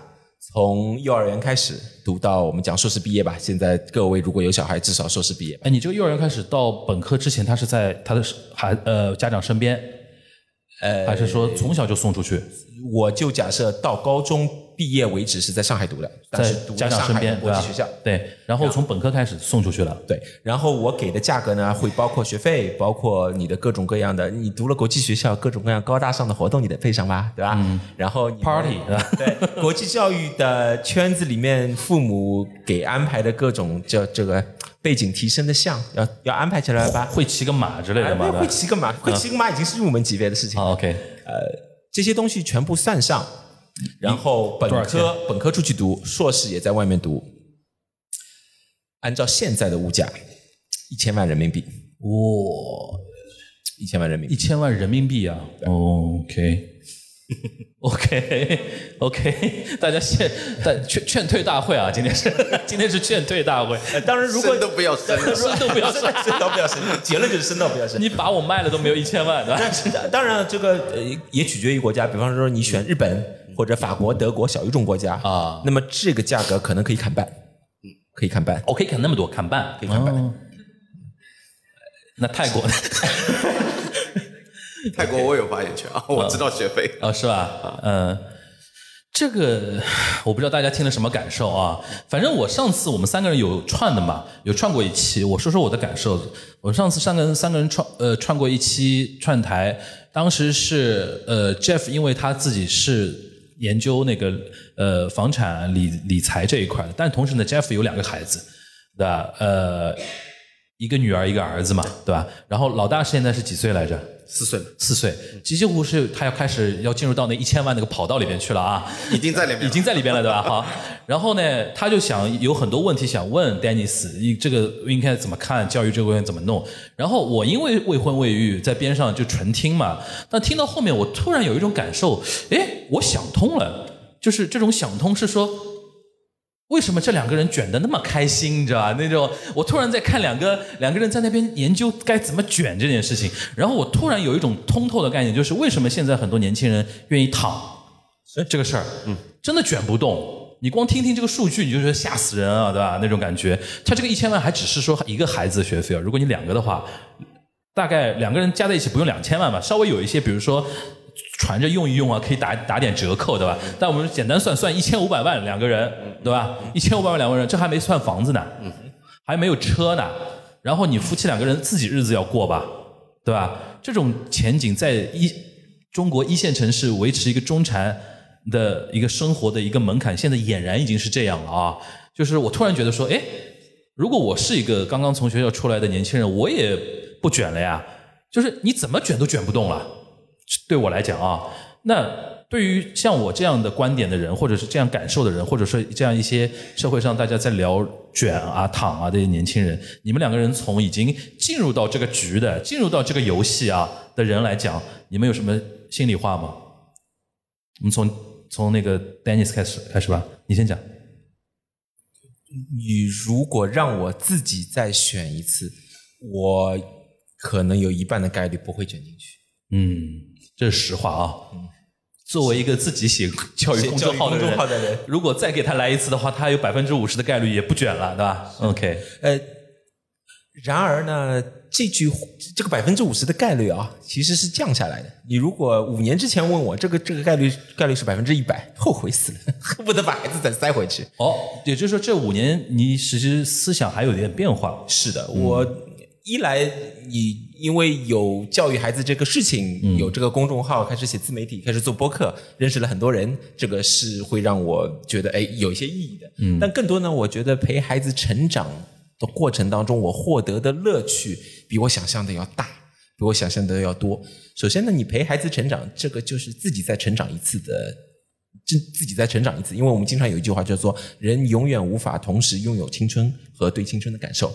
从幼儿园开始读到我们讲硕士毕业吧。现在各位如果有小孩，至少硕士毕业吧。哎，你这个幼儿园开始到本科之前，他是在他的孩呃家长身边，呃，还是说从小就送出去，我就假设到高中毕业为止是在上海读的，但在是读了家长身边，国际学校。对，然后从本科开始送出去了。对，然后我给的价格呢，会包括学费，包括你的各种各样的，你读了国际学校，各种各样高大上的活动你得配上吧，对吧？嗯。然后 Party，对吧 [laughs] 对，国际教育的圈子里面，父母给安排的各种这这个背景提升的项，要要安排起来吧。会骑个马之类的吗？哎会骑个马，会骑个马已经是入门级别的事情，OK，呃这些东西全部算上，然后本科本科出去读，硕士也在外面读，按照现在的物价，一千万人民币，哇，一千万人民币。一千万人民币啊！OK。[laughs] OK，OK，大家现但劝劝退大会啊！今天是今天是劝退大会，呃当然，如果生都不要生 [laughs] 都不要生，生到不要生，结论就是生到不要生。你把我卖了都没有一千万，对吧？当然，这个呃也取决于国家，比方说你选日本或者法国、德国小语种国家啊那么这个价格可能可以砍半，嗯，可以砍半。我可以砍那么多，砍半，可以砍半哦那泰国呢？[laughs] [laughs] 泰国我有发言权 [laughs] 啊，我知道学费。啊，是吧？嗯，这个 [sighs] 我不知道大家听了什么感受啊。反正我上次我们三个人有串的嘛，有串过一期，我说说我的感受。我上次三个人三个人串呃串过一期串台，当时是呃 Jeff，因为他自己是研究那个呃房产理理财这一块的，但同时呢，Jeff 有两个孩子，对吧？呃，一个女儿一个儿子嘛，对吧？然后老大现在是几岁来着？四岁四岁，几乎是他要开始要进入到那一千万那个跑道里边去了啊，已经在里面，已经在里边了，对吧？[laughs] 好，然后呢，他就想有很多问题想问 Dennis，你这个应该怎么看教育这个问题怎么弄？然后我因为未婚未育，在边上就纯听嘛，但听到后面我突然有一种感受，哎，我想通了，就是这种想通是说。为什么这两个人卷得那么开心？你知道吧？那种我突然在看两个两个人在那边研究该怎么卷这件事情，然后我突然有一种通透的概念，就是为什么现在很多年轻人愿意躺这个事儿，嗯，真的卷不动。你光听听这个数据，你就觉得吓死人啊，对吧？那种感觉。他这个一千万还只是说一个孩子的学费啊，如果你两个的话，大概两个人加在一起不用两千万吧，稍微有一些，比如说传着用一用啊，可以打打点折扣，对吧？但我们简单算算一千五百万两个人，对吧？一千五百万两个人，这还没算房子呢，还没有车呢。然后你夫妻两个人自己日子要过吧，对吧？这种前景在一中国一线城市维持一个中产的一个生活的一个门槛，现在俨然已经是这样了啊！就是我突然觉得说，哎，如果我是一个刚刚从学校出来的年轻人，我也不卷了呀。就是你怎么卷都卷不动了，对我来讲啊，那对于像我这样的观点的人，或者是这样感受的人，或者说这样一些社会上大家在聊卷啊、躺啊这些年轻人，你们两个人从已经进入到这个局的、进入到这个游戏啊的人来讲，你们有什么心里话吗？我们从从那个 Dennis 开始开始吧，你先讲。你如果让我自己再选一次，我可能有一半的概率不会卷进去。嗯，这是实话啊。作为一个自己写教育公众号的人，如果再给他来一次的话，他有百分之五十的概率也不卷了，对吧？OK，呃，然而呢，这句这个百分之五十的概率啊，其实是降下来的。你如果五年之前问我，这个这个概率概率是百分之一百，后悔死了，恨不得把孩子再塞回去。哦，也就是说这五年你其实思想还有点变化。是的，我一来你因为有教育孩子这个事情，有这个公众号，开始写自媒体，开始做播客，认识了很多人，这个是会让我觉得哎有一些意义的。嗯，但更多呢，我觉得陪孩子成长的过程当中，我获得的乐趣比我想象的要大，比我想象的要多。首先呢，你陪孩子成长，这个就是自己再成长一次的。自自己再成长一次，因为我们经常有一句话叫做“人永远无法同时拥有青春和对青春的感受”。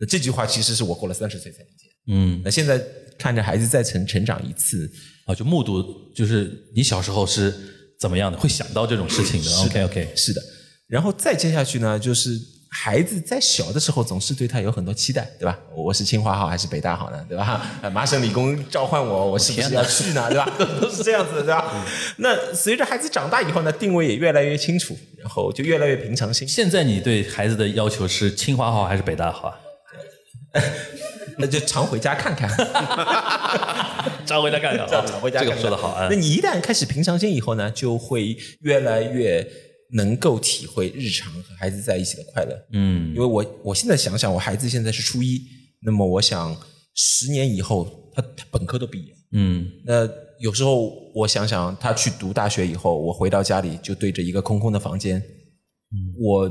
那这句话其实是我过了三十岁才理解。嗯，那现在看着孩子再成成长一次，啊，就目睹，就是你小时候是怎么样的，会想到这种事情的。OK OK，是的。然后再接下去呢，就是孩子在小的时候总是对他有很多期待，对吧？我是清华好还是北大好呢？对吧？[laughs] 呃麻省理工召唤我，我是不是要去呢？对吧？[laughs] 都是这样子的，对吧？那随着孩子长大以后呢，定位也越来越清楚，然后就越来越平常心。现在你对孩子的要求是清华好还是北大好啊？[laughs] 那就常回家看看。[laughs] 常回家看看啊，[laughs] 常回家这个看看说的好啊那。你一旦开始平常心以后呢，就会越来越能够体会日常和孩子在一起的快乐。嗯因为我我现在想想，我孩子现在是初一，那么我想十年以后他他本科都毕业，嗯那有时候我想想他去读大学以后，我回到家里就对着一个空空的房间，我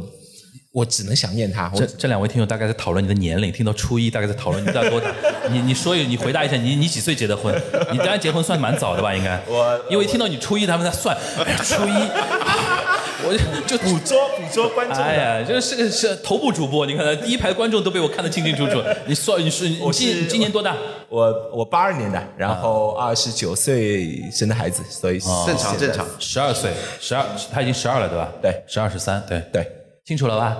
我只能想念他。我这这两位听友大概在讨论你的年龄，听到初一大概在讨论你大概多大？[laughs] 你你说一，你回答一下，你你几岁结的婚？[laughs] 你当然结婚算蛮早的吧？应该。我因为一听到你初一，他们在算，哎呀，初一，[laughs] 我就就捕捉捕捉观众的。哎呀，就是个是头部主播，你看第一排观众都被我看得清清楚楚。你算你是你我今你今年多大？我我八二年的，然后二十九岁生的孩子，所以正常正常。十二岁，十二，他已经十二了，对吧？对十二十三，对对。清楚了吧？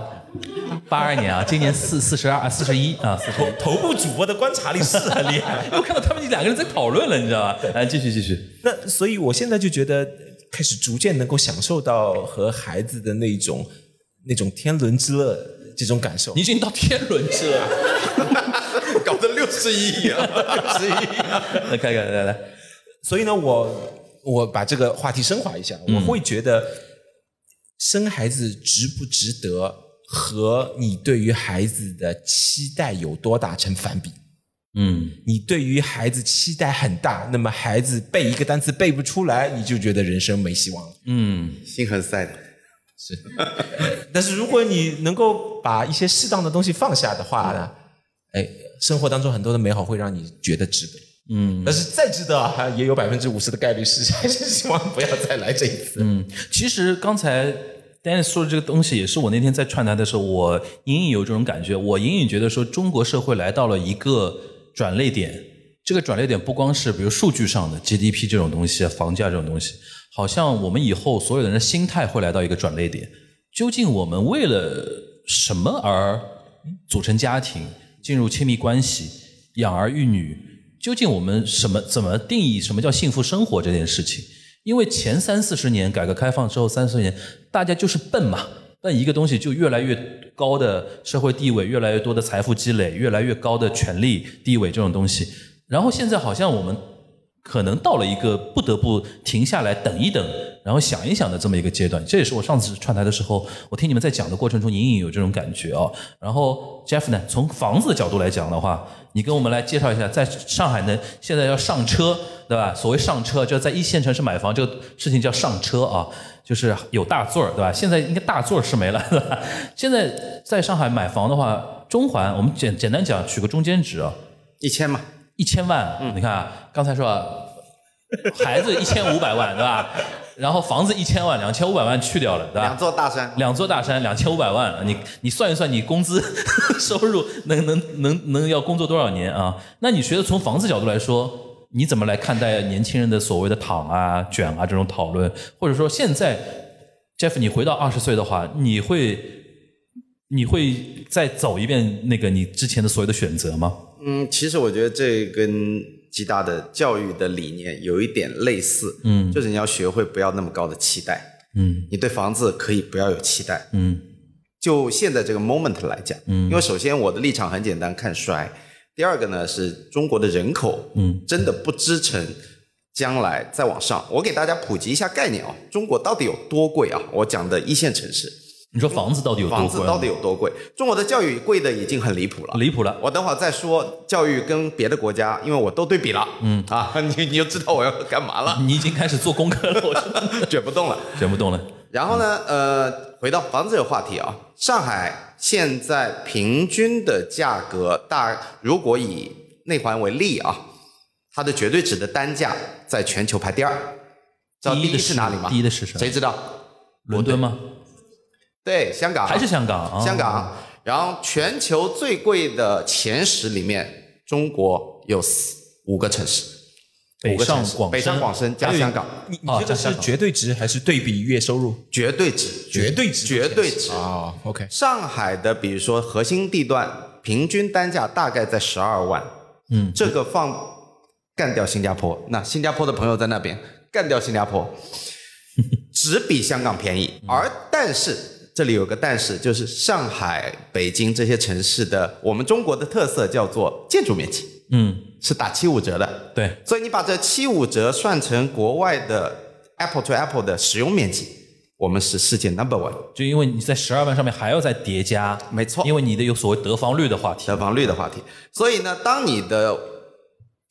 八二年啊，[laughs] 今年四四十二，四十一啊，四十一。头部主播的观察力是很厉害。[laughs] 我看到他们两个人在讨论了，你知道吧？来，继续继续。那所以，我现在就觉得开始逐渐能够享受到和孩子的那种那种天伦之乐这种感受。你已经到天伦之了，[laughs] 搞得六十亿啊，六十亿。来看看，来来，所以呢，我我把这个话题升华一下，我会觉得生孩子值不值得和你对于孩子的期待有多大成反比。嗯你对于孩子期待很大，那么孩子背一个单词背不出来，你就觉得人生没希望了。嗯，心很塞的。是 [laughs] 但是如果你能够把一些适当的东西放下的话呢，哎，生活当中很多的美好会让你觉得值得。嗯，但是再值得啊，也有百分之五十的概率是，还是希望不要再来这一次。嗯，其实刚才 Dennis 说的这个东西，也是我那天在串台的时候，我隐隐有这种感觉。我隐隐觉得说，中国社会来到了一个转捩点。这个转捩点不光是比如数据上的 GDP 这种东西、房价这种东西，好像我们以后所有的人的心态会来到一个转捩点。究竟我们为了什么而组成家庭、进入亲密关系、养儿育女？究竟我们什么怎么定义什么叫幸福生活这件事情？因为前三四十年改革开放之后三四十年，大家就是笨嘛，笨一个东西就越来越高的社会地位，越来越多的财富积累，越来越高的权利地位这种东西。然后现在好像我们可能到了一个不得不停下来等一等，然后想一想的这么一个阶段。这也是我上次串台的时候，我听你们在讲的过程中隐隐有这种感觉啊。然后 Jeff 呢，从房子的角度来讲的话，你跟我们来介绍一下，在上海呢，现在要上车，对吧？所谓上车，就在一线城市买房这个事情叫上车啊，就是有大座儿，对吧？现在应该大座儿是没了，[laughs] 对吧？现在在上海买房的话，中环我们简简单讲，取个中间值啊，一千嘛，一千万，嗯你看啊，刚才说啊孩子一千五百万，对吧？然后房子一千万，两千五百万去掉了，对吧？两座大山，两座大山，两千五百万，你你算一算，你工资 [laughs] 收入能能能能要工作多少年啊？那你觉得从房子角度来说，你怎么来看待年轻人的所谓的躺啊、卷啊这种讨论？或者说现在，Jeff，你回到二十岁的话，你会你会再走一遍那个你之前的所有的选择吗？嗯，其实我觉得这跟吉大的教育的理念有一点类似，嗯，就是你要学会不要那么高的期待，嗯。你对房子可以不要有期待，嗯。就现在这个 moment 来讲，嗯，因为首先我的立场很简单，看衰。第二个呢是中国的人口，嗯，真的不支撑将来再往上。我给大家普及一下概念啊，中国到底有多贵啊？我讲的一线城市，你说房子到底有多贵？房子到底有多贵？中国的教育贵的已经很离谱了，离谱了？我等会儿再说教育跟别的国家，因为我都对比了，嗯啊，[laughs] 你你就知道我要干嘛了，[laughs] 你已经开始做功课了，我 [laughs] 卷不动了。卷不动了。然后呢，呃，回到房子这个话题啊，上海现在平均的价格大，如果以内环为例啊，它的绝对值的单价在全球排第二，知道第一的是是哪里吗？第一的是什么谁知道？伦敦吗？对，香港还是香港？啊香港。然后全球最贵的前十里面，中国有四五个城市，北五个城市上广北上广深加香港，你你这个哦加香港是绝对值还是对比月收入？绝对值，绝对值，绝对值。啊。OK，上海的，比如说核心地段，平均单价大概在十二万。嗯，这个放干掉新加坡，那新加坡的朋友在那边干掉新加坡，[laughs] 只比香港便宜。而但是这里有个但是，就是上海、北京这些城市的我们中国的特色叫做建筑面积嗯，是打七五折的，对，所以你把这七五折算成国外的 Apple to Apple 的使用面积，我们是世界 number one。就因为你在十二万上面还要再叠加，没错因为你的有所谓得房率的话题得。房率的话题。所以呢，当你的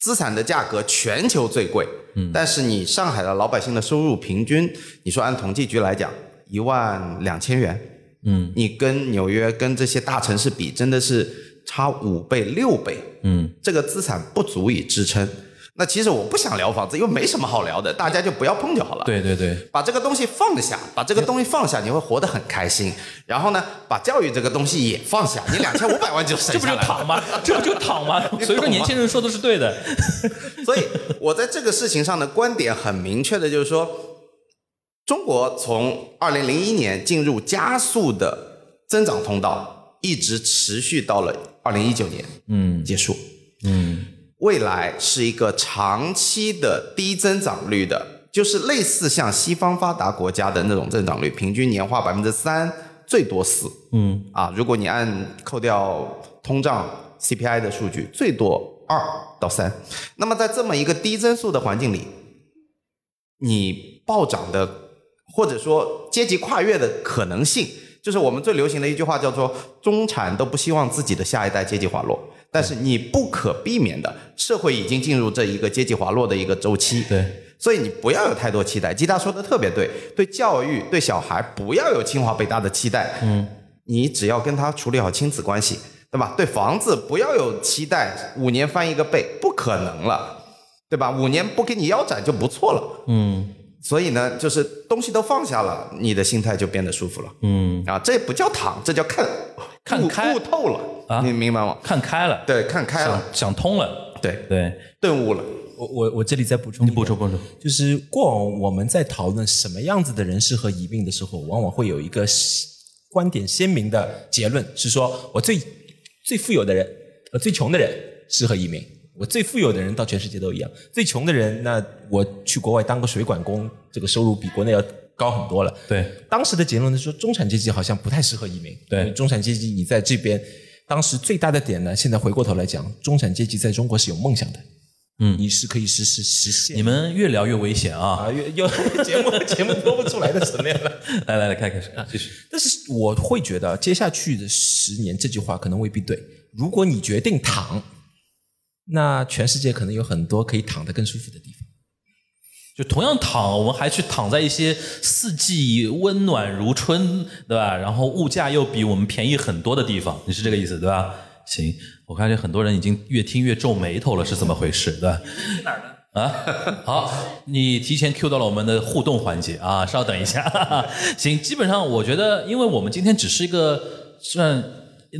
资产的价格全球最贵，嗯，但是你上海的老百姓的收入平均，你说按统计局来讲，一万两千元，嗯，你跟纽约跟这些大城市比，真的是差五倍六倍，嗯，这个资产不足以支撑。那其实我不想聊房子，因为没什么好聊的，大家就不要碰就好了。对对对，把这个东西放下，把这个东西放下，你会活得很开心。然后呢，把教育这个东西也放下，你两千五百万就省这不下来了。就躺吗？这不就躺吗？[laughs] 所以说年轻人说的是对的。[laughs] 所以我在这个事情上的观点很明确的，就是说，中国从二零零一年进入加速的增长通道，一直持续到了二零一九年嗯结束。嗯未来是一个长期的低增长率的，就是类似像西方发达国家的那种增长率，平均年化百分之三，最多四。嗯啊，如果你按扣掉通胀 CPI 的数据，最多二到三。那么在这么一个低增速的环境里，你暴涨的或者说阶级跨越的可能性，就是我们最流行的一句话叫做“中产都不希望自己的下一代阶级滑落”，但是你不可避免的，社会已经进入这一个阶级滑落的一个周期。对，所以你不要有太多期待。吉大说的特别对，对教育、对小孩不要有清华北大的期待。嗯，你只要跟他处理好亲子关系，对吧？对房子不要有期待，五年翻一个倍，不可能了，对吧？五年不给你腰斩就不错了。嗯所以呢，就是东西都放下了，你的心态就变得舒服了。嗯，啊，这不叫躺，这叫看看开悟透了啊你明白吗？看开了，对，看开了想，想通了。对，对，顿悟了。我我我这里再补充，你补充补充。就是过往我们在讨论什么样子的人适合移民的时候，往往会有一个观点鲜明的结论，是说我最最富有的人，呃，最穷的人适合移民。我最富有的人到全世界都一样，最穷的人，那我去国外当个水管工，这个收入比国内要高很多了。对，当时的结论是说，中产阶级好像不太适合移民。对中产阶级你在这边，当时最大的点呢，现在回过头来讲，中产阶级在中国是有梦想的。嗯你是可以实施实现。你们越聊越危险啊！啊，越又 [laughs] 节目节目播不出来的层面了。[laughs] 来来来，开开始，继续。但是我会觉得，接下去的十年，这句话可能未必对。如果你决定躺，那全世界可能有很多可以躺得更舒服的地方。就同样躺，我们还去躺在一些四季温暖如春，对吧？然后物价又比我们便宜很多的地方，你是这个意思对吧？行，我看见很多人已经越听越皱眉头了，是怎么回事，对吧？哪儿的？啊，好，你提前 Q 到了我们的互动环节啊，稍等一下。[laughs] 行，基本上我觉得，因为我们今天只是一个算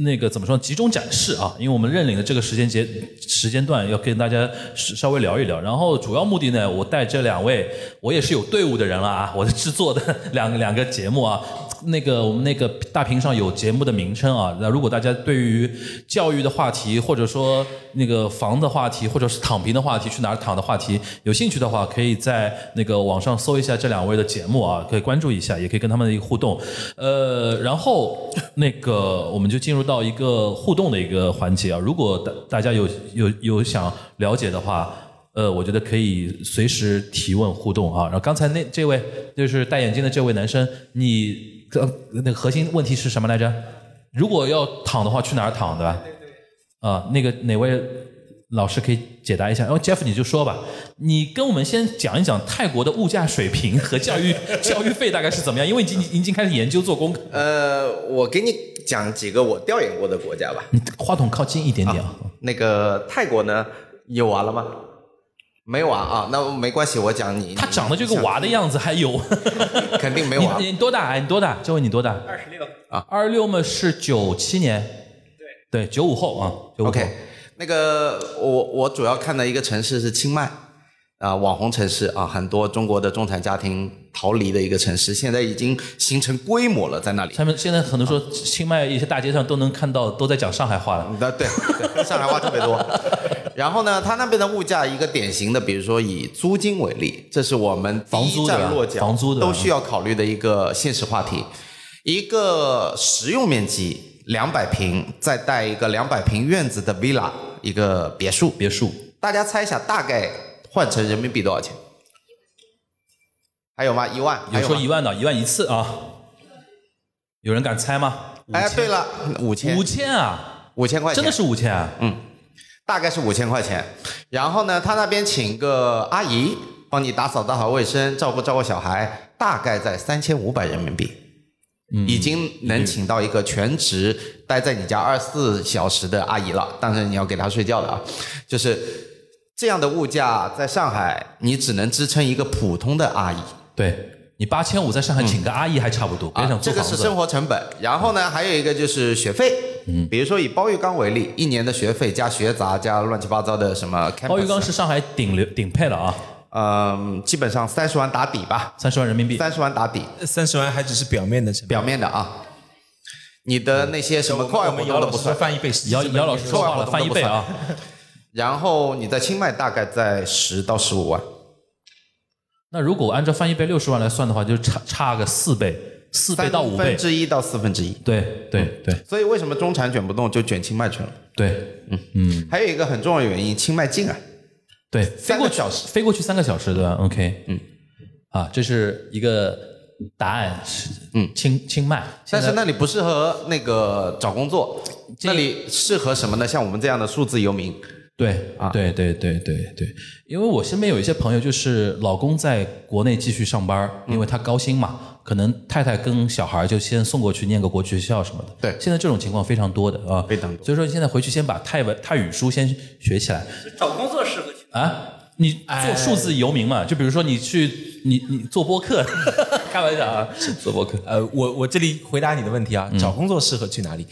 那个怎么说集中展示啊，因为我们认领的这个时间节时间段要跟大家稍微聊一聊。然后主要目的呢，我带这两位，我也是有队伍的人了啊，我的制作的两两个节目啊。那个我们那个大屏上有节目的名称啊，那如果大家对于教育的话题，或者说那个房的话题，或者是躺平的话题，去哪儿躺的话题，有兴趣的话，可以在那个网上搜一下这两位的节目啊，可以关注一下，也可以跟他们的一个互动。呃，然后那个我们就进入到一个互动的一个环节啊，如果大大家有有有想了解的话。呃，我觉得可以随时提问互动啊。然后刚才那这位就是戴眼镜的这位男生，你刚那个核心问题是什么来着？如果要躺的话，去哪儿躺，对吧？啊，那个哪位老师可以解答一下？然后 Jeff 你就说吧，你跟我们先讲一讲泰国的物价水平和教育 [laughs] 教育费大概是怎么样？因为已经已经开始研究做功课。呃，我给你讲几个我调研过的国家吧。你话筒靠近一点点啊。那个泰国呢，有完了吗？没娃啊，那没关系，我讲你。他长得就个娃的样子，还有？[laughs] 肯定没娃。你你多大？你多大？就问你多大？二十六啊，二十六嘛是九七年，对对，九五后啊。OK，那个我我主要看的一个城市是清迈啊，网红城市啊，很多中国的中产家庭逃离的一个城市，现在已经形成规模了，在那里。他们现在很多说清迈一些大街上都能看到，都在讲上海话了。对对，上海话特别多。[laughs] 然后呢，他那边的物价一个典型的，比如说以租金为例，这是我们房租站落脚房租的都需要考虑的一个现实话题。一个实用面积两百平，再带一个两百平院子的 villa，一个别墅。别墅，大家猜一下，大概换成人民币多少钱？还有吗？一万？有说一万的，一万一次啊？有人敢猜吗？哎，对了，五千。五千啊？五千块钱？真的是五千啊？嗯。大概是五千块钱，然后呢，他那边请个阿姨帮你打扫打扫卫生，照顾照顾小孩，大概在三千五百人民币，已经能请到一个全职待在你家二十四小时的阿姨了。当然你要给她睡觉的啊，就是这样的物价，在上海你只能支撑一个普通的阿姨。对。你八千五在上海请个阿姨还差不多，别想这个是生活成本。然后呢，还有一个就是学费。嗯，比如说以包玉刚为例，一年的学费加学杂加乱七八糟的什么。包玉刚是上海顶流顶配了啊。嗯，基本上三十万打底吧。三十万人民币。三十万打底。三十万还只是表面的，表面的啊。你的那些什么课外活动都不算。翻一倍，姚姚老师说话了，翻一倍啊。然后你在清迈大概在十到十五万。那如果按照翻一倍六十万来算的话，就差差个四倍，四倍到五倍，分之一到四分之一。对对对。所以为什么中产卷不动就卷清迈去了？对，嗯嗯。还有一个很重要的原因，清迈近啊。对，飞过小时，飞过去三个小时对吧？OK，嗯。啊，这是一个答案，是嗯，清清迈。但是那里不适合那个找工作，那里适合什么呢？像我们这样的数字游民。对啊，对对对对对，因为我身边有一些朋友，就是老公在国内继续上班，因为他高薪嘛，可能太太跟小孩就先送过去念个国际学校什么的。对，现在这种情况非常多的啊，非常多。所以说，现在回去先把泰文泰语书先学起来。找工作适合去啊？你做数字游民嘛？就比如说你去你你做播客，[laughs] 开玩笑啊，做播客。呃，我我这里回答你的问题啊，找工作适合去哪里？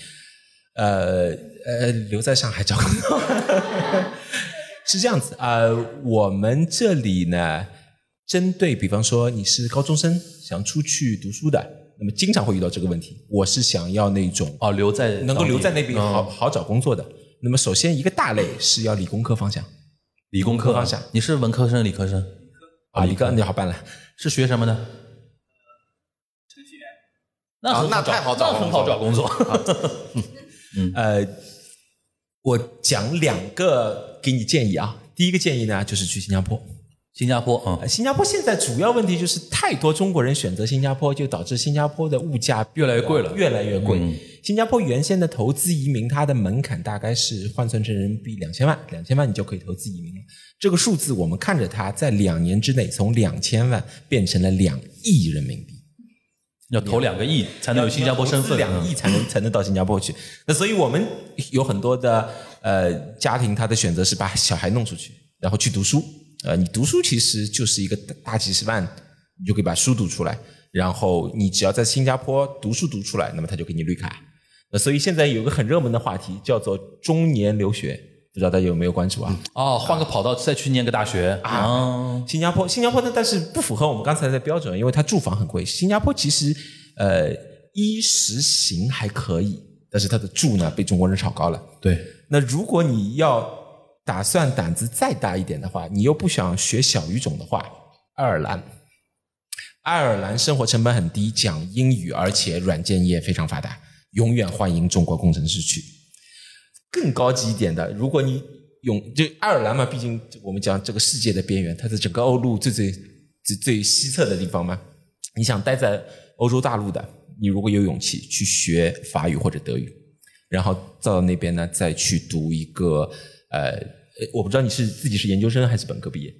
呃呃，留在上海找工作 [laughs] 是这样子啊。我们这里呢，针对比方说你是高中生想出去读书的，那么经常会遇到这个问题。我是想要那种哦留在能够留在那边好好找工作的。那么首先一个大类是要理工科方向，理工科方向。你是文科生理科生？啊，理科你好办了，是学什么的？程序员。那那太好找，那很好找工作。[laughs] 嗯，呃，我讲两个给你建议啊。第一个建议呢，就是去新加坡。新加坡，嗯，新加坡现在主要问题就是太多中国人选择新加坡，就导致新加坡的物价越来越贵了，越来越贵。新加坡原先的投资移民，它的门槛大概是换算成人民币两千万，两千万你就可以投资移民了。这个数字我们看着它在两年之内从两千万变成了两亿人民币。要投两个亿才能有新加坡身份，两亿才能才能到新加坡去。那所以我们有很多的呃家庭，他的选择是把小孩弄出去，然后去读书。呃，你读书其实就是一个大几十万，你就可以把书读出来。然后你只要在新加坡读书读出来，那么他就给你绿卡。那所以现在有个很热门的话题叫做中年留学，不知道大家有没有关注啊？哦，换个跑道再去念个大学啊，新加坡，新加坡呢，但是不符合我们刚才的标准，因为它住房很贵。新加坡其实呃衣食行还可以，但是它的住呢被中国人炒高了。对，那如果你要打算胆子再大一点的话，你又不想学小语种的话，爱尔兰，爱尔兰生活成本很低，讲英语，而且软件业非常发达，永远欢迎中国工程师去。更高级一点的，如果你永就爱尔兰嘛，毕竟我们讲这个世界的边缘，它是整个欧陆最最最最西侧的地方嘛。你想待在欧洲大陆的，你如果有勇气去学法语或者德语，然后到那边呢再去读一个，呃我不知道你是自己是研究生还是本科毕业，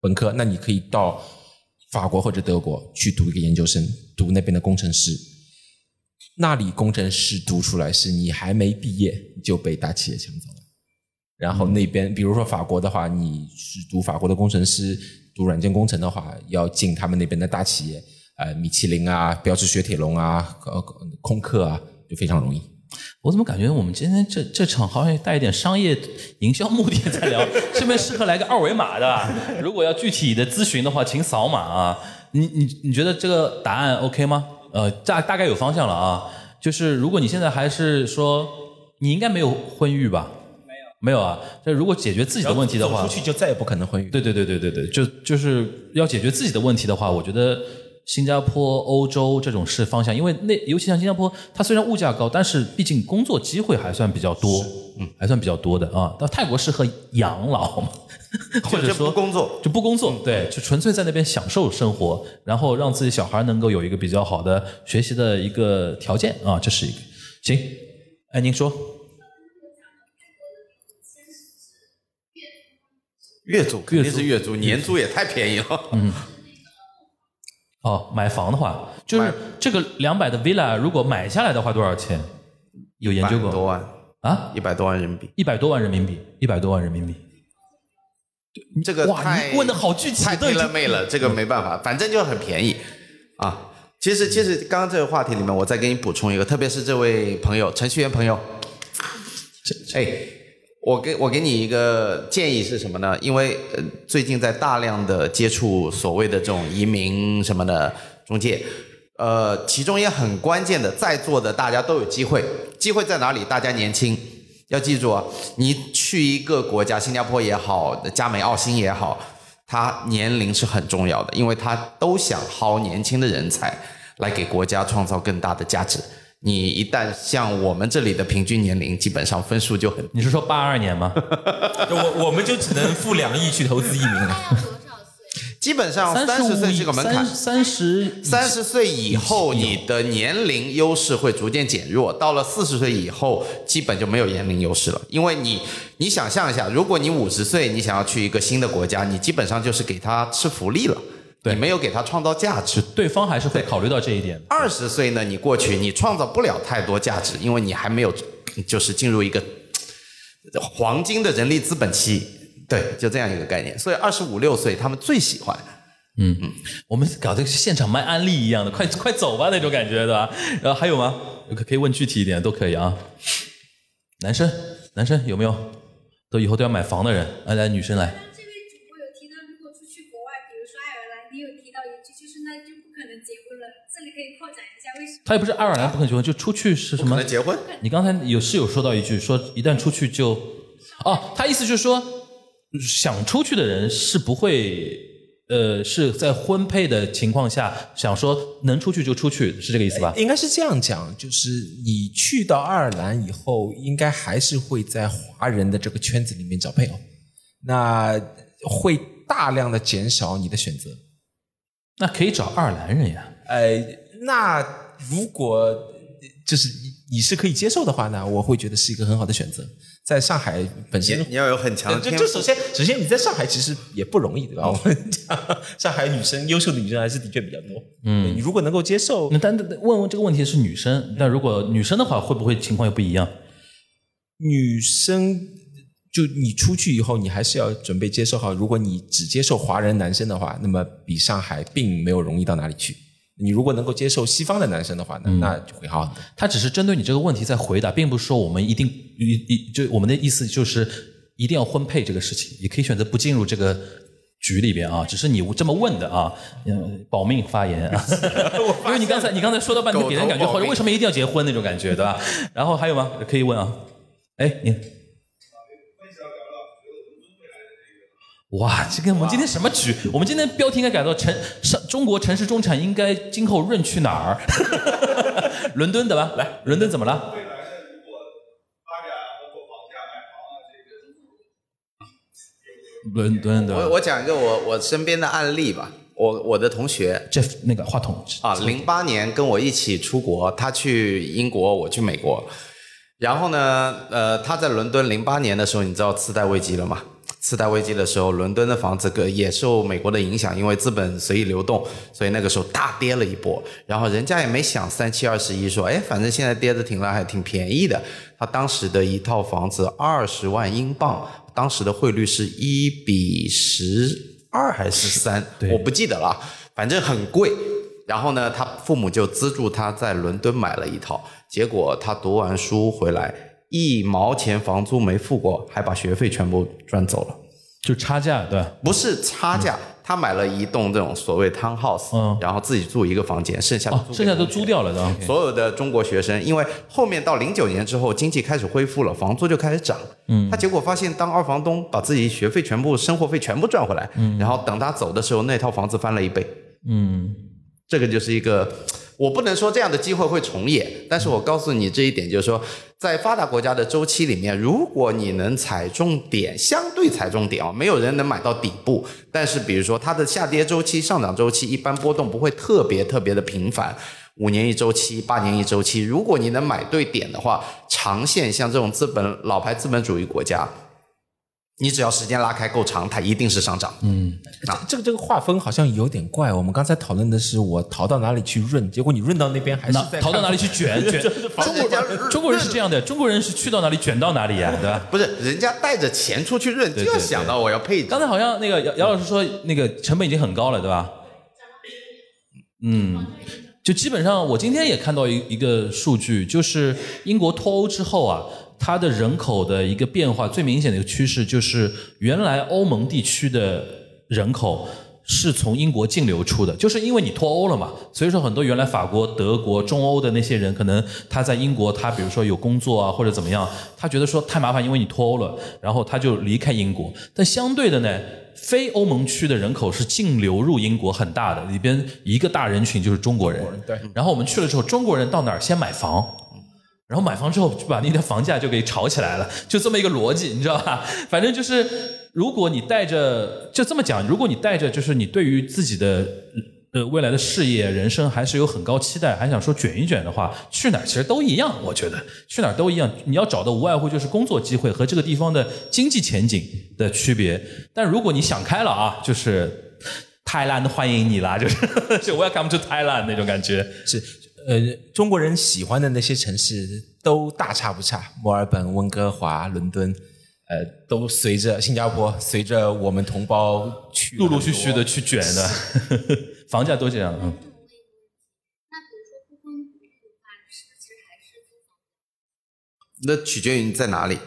本科，那你可以到法国或者德国去读一个研究生，读那边的工程师。那里工程师读出来是你还没毕业就被大企业抢走了。然后那边，比如说法国的话，你是读法国的工程师，读软件工程的话，要进他们那边的大企业，呃，米其林啊，标致雪铁龙啊，呃，空客啊，就非常容易。我怎么感觉我们今天这这场好像带一点商业营销目的在聊，这边适合来个二维码的。如果要具体的咨询的话，请扫码啊。你你你觉得这个答案 OK 吗？呃，大大概有方向了啊。就是如果你现在还是说，你应该没有婚育吧？没有，没有啊。这如果解决自己的问题的话，走出去就再也不可能婚育。对对对对对对，就就是要解决自己的问题的话，我觉得新加坡、欧洲这种是方向，因为那尤其像新加坡，它虽然物价高，但是毕竟工作机会还算比较多，嗯，还算比较多的啊。到泰国适合养老嘛，[laughs] 或者就说不工作就不工作，对，就纯粹在那边享受生活，然后让自己小孩能够有一个比较好的学习的一个条件啊，这是一个行。哎，您说，月租肯定是月租，年租也太便宜了。嗯哦，买房的话，就是这个两百的 villa，如果买下来的话多少钱？有研究过多万，啊？一百多万人民币，一百多万人民币，一百多万人民币。这个哇你问的好具体太了妹了，这个没办法，反正就很便宜啊。其实，其实刚刚这个话题里面，我再给你补充一个，特别是这位朋友，程序员朋友，哎，我给我给你一个建议是什么呢？因为呃，最近在大量的接触所谓的这种移民什么的中介，呃，其中也很关键的，在座的大家都有机会，机会在哪里？大家年轻，要记住啊，你去一个国家，新加坡也好，加美澳新也好，它年龄是很重要的，因为它都想薅年轻的人才来给国家创造更大的价值。你一旦像我们这里的平均年龄，基本上分数就很你是说八二年吗？[laughs] 我我们就只能付两亿去投资移民了。[laughs] 基本上三三十岁五是个门槛。三十三十岁以后，你的年龄优势会逐渐减弱。到了四十岁以后，基本就没有年龄优势了。因为你，你想象一下，如果你五十岁，你想要去一个新的国家，你基本上就是给他吃福利了，对你没有给他创造价值。对方还是会考虑到这一点。二十岁呢，你过去你创造不了太多价值，因为你还没有就是进入一个呃黄金的人力资本期，对，就这样一个概念。所以二十五六岁他们最喜欢。嗯嗯我们搞这个现场卖安利一样的，快快走吧那种感觉，对吧？然后还有吗？可可以问具体一点，都可以啊。男生，男生有没有？都以后都要买房的人，来来，女生来。这位主播有提到，如果出去国外，比如说爱尔兰，你有提到一句，就是那就不可能结婚了。这里可以扩展一下，为什么？他也不是爱尔兰不可能结婚，就出去是什么可能？结婚，你刚才有室友说到一句，说一旦出去就，哦，他意思就是说，想出去的人是不会，呃，是在婚配的情况下想说能出去就出去，是这个意思吧？应该是这样讲，就是你去到爱尔兰以后，应该还是会在华人的这个圈子里面找配偶，那会大量的减少你的选择。那可以找爱尔兰人呀。呃，那如果就是你你是可以接受的话呢，我会觉得是一个很好的选择。在上海本身你你要有很强的天赋就就首。先，首先你在上海其实也不容易，对吧？我们讲上海女生优秀的女生还是的确比较多。嗯，你如果能够接受那但但问问这个问题是女生，那如果女生的话，会不会情况又不一样？女生，就你出去以后，你还是要准备接受好。如果你只接受华人男生的话，那么比上海并没有容易到哪里去。你如果能够接受西方的男生的话，那、那就会好。他只是针对你这个问题在回答，并不是说我们一定一一就我们的意思就是一定要婚配这个事情，也可以选择不进入这个局里边啊，只是你这么问的啊，嗯，保命发言啊，[laughs] 因为你刚才你刚才说到半天，给人感觉好像为什么一定要结婚那种感觉，对吧？然后还有吗？可以问啊，哎，您。哇，这跟我们今天什么局？我们今天标题应该改到城上中国城市中产应该今后润去哪儿？[laughs] 伦敦的吧？来，伦敦怎么了？伦敦的我我讲一个我我身边的案例吧，我我的同学 Jeff 那个话筒啊，零八年跟我一起出国，他去英国，我去美国。然后呢，呃，他在伦敦零八年的时候，你知道次贷危机了吗？次贷危机的时候，伦敦的房子个也受美国的影响，因为资本随意流动，所以那个时候大跌了一波。然后人家也没想三七二十一，说，哎，反正现在跌的挺烂，还挺便宜的。他当时的一套房子二十万英镑，当时的汇率是一比十二还是三，我不记得了，反正很贵。然后呢，他父母就资助他在伦敦买了一套，结果他读完书回来，一毛钱房租没付过，还把学费全部赚走了。就差价，对？不是差价，他买了一栋这种所谓 townhouse，、嗯然后自己住一个房间，剩下的哦，剩下都租掉了的。所有的中国学生，因为后面到零九年之后，经济开始恢复了，房租就开始涨。嗯，他结果发现当二房东把自己学费全部、生活费全部赚回来，嗯，然后等他走的时候，那套房子翻了一倍。嗯，这个就是一个，我不能说这样的机会会重演，但是我告诉你这一点，就是说，在发达国家的周期里面，如果你能踩中点，相对踩中点哦，没有人能买到底部，但是比如说它的下跌周期、上涨周期一般波动不会特别特别的频繁。五年一周期，八年一周期，如果你能买对点的话，长线像这种资本老牌资本主义国家，你只要时间拉开够长，它一定是上涨。嗯，啊，这个这个划分好像有点怪。我们刚才讨论的是我逃到哪里去润，结果你润到那边还是在逃到哪里去卷卷？[laughs] 中国中国人是这样的，中国人是去到哪里卷到哪里呀，对吧？不是，人家带着钱出去润，就要想到我要配置。刚才好像那个姚姚老师说，那个成本已经很高了，对吧？嗯，就基本上我今天也看到一一个数据，就是英国脱欧之后啊，它的人口的一个变化最明显的一个趋势就是，原来欧盟地区的人口。是从英国净流出的，就是因为你脱欧了嘛，所以说很多原来法国、德国、中欧的那些人，可能他在英国，他比如说有工作啊或者怎么样，他觉得说太麻烦，因为你脱欧了，然后他就离开英国。但相对的呢，非欧盟区的人口是净流入英国很大的，里边一个大人群就是中国人。对，然后我们去了之后，中国人到哪儿先买房，然后买房之后就把那个房价就给炒起来了，就这么一个逻辑，你知道吧？[laughs] 反正就是，如果你带着就这么讲，如果你带着就是你对于自己的呃未来的事业、人生还是有很高期待，还想说卷一卷的话，去哪儿其实都一样，我觉得去哪儿都一样。你要找的无外乎就是工作机会和这个地方的经济前景的区别。但如果你想开了啊，就是。泰兰欢迎你啦，就是就 Welcome to Thailand 那种感觉。是呃，中国人喜欢的那些城市都大差不差，墨尔本、温哥华、伦敦，呃，都随着新加坡随着我们同胞去陆陆续续的去卷的，[laughs] 房价都这样。嗯，那比如说的话，是不是其实还是租房？那取决于你在哪里。那比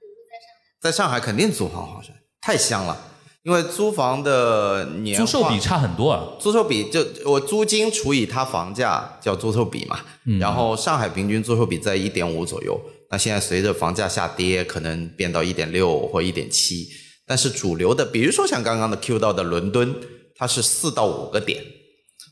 如说在上海，在上海肯定租房好像太香了，因为租房的年租售比差很多啊。租售比就我租金除以它房价叫租售比嘛，然后上海平均租售比在一点五左右，那现在随着房价下跌，可能变到一点六或一点七，但是主流的，比如说像刚刚的 Q 到的伦敦，它是四到五个点，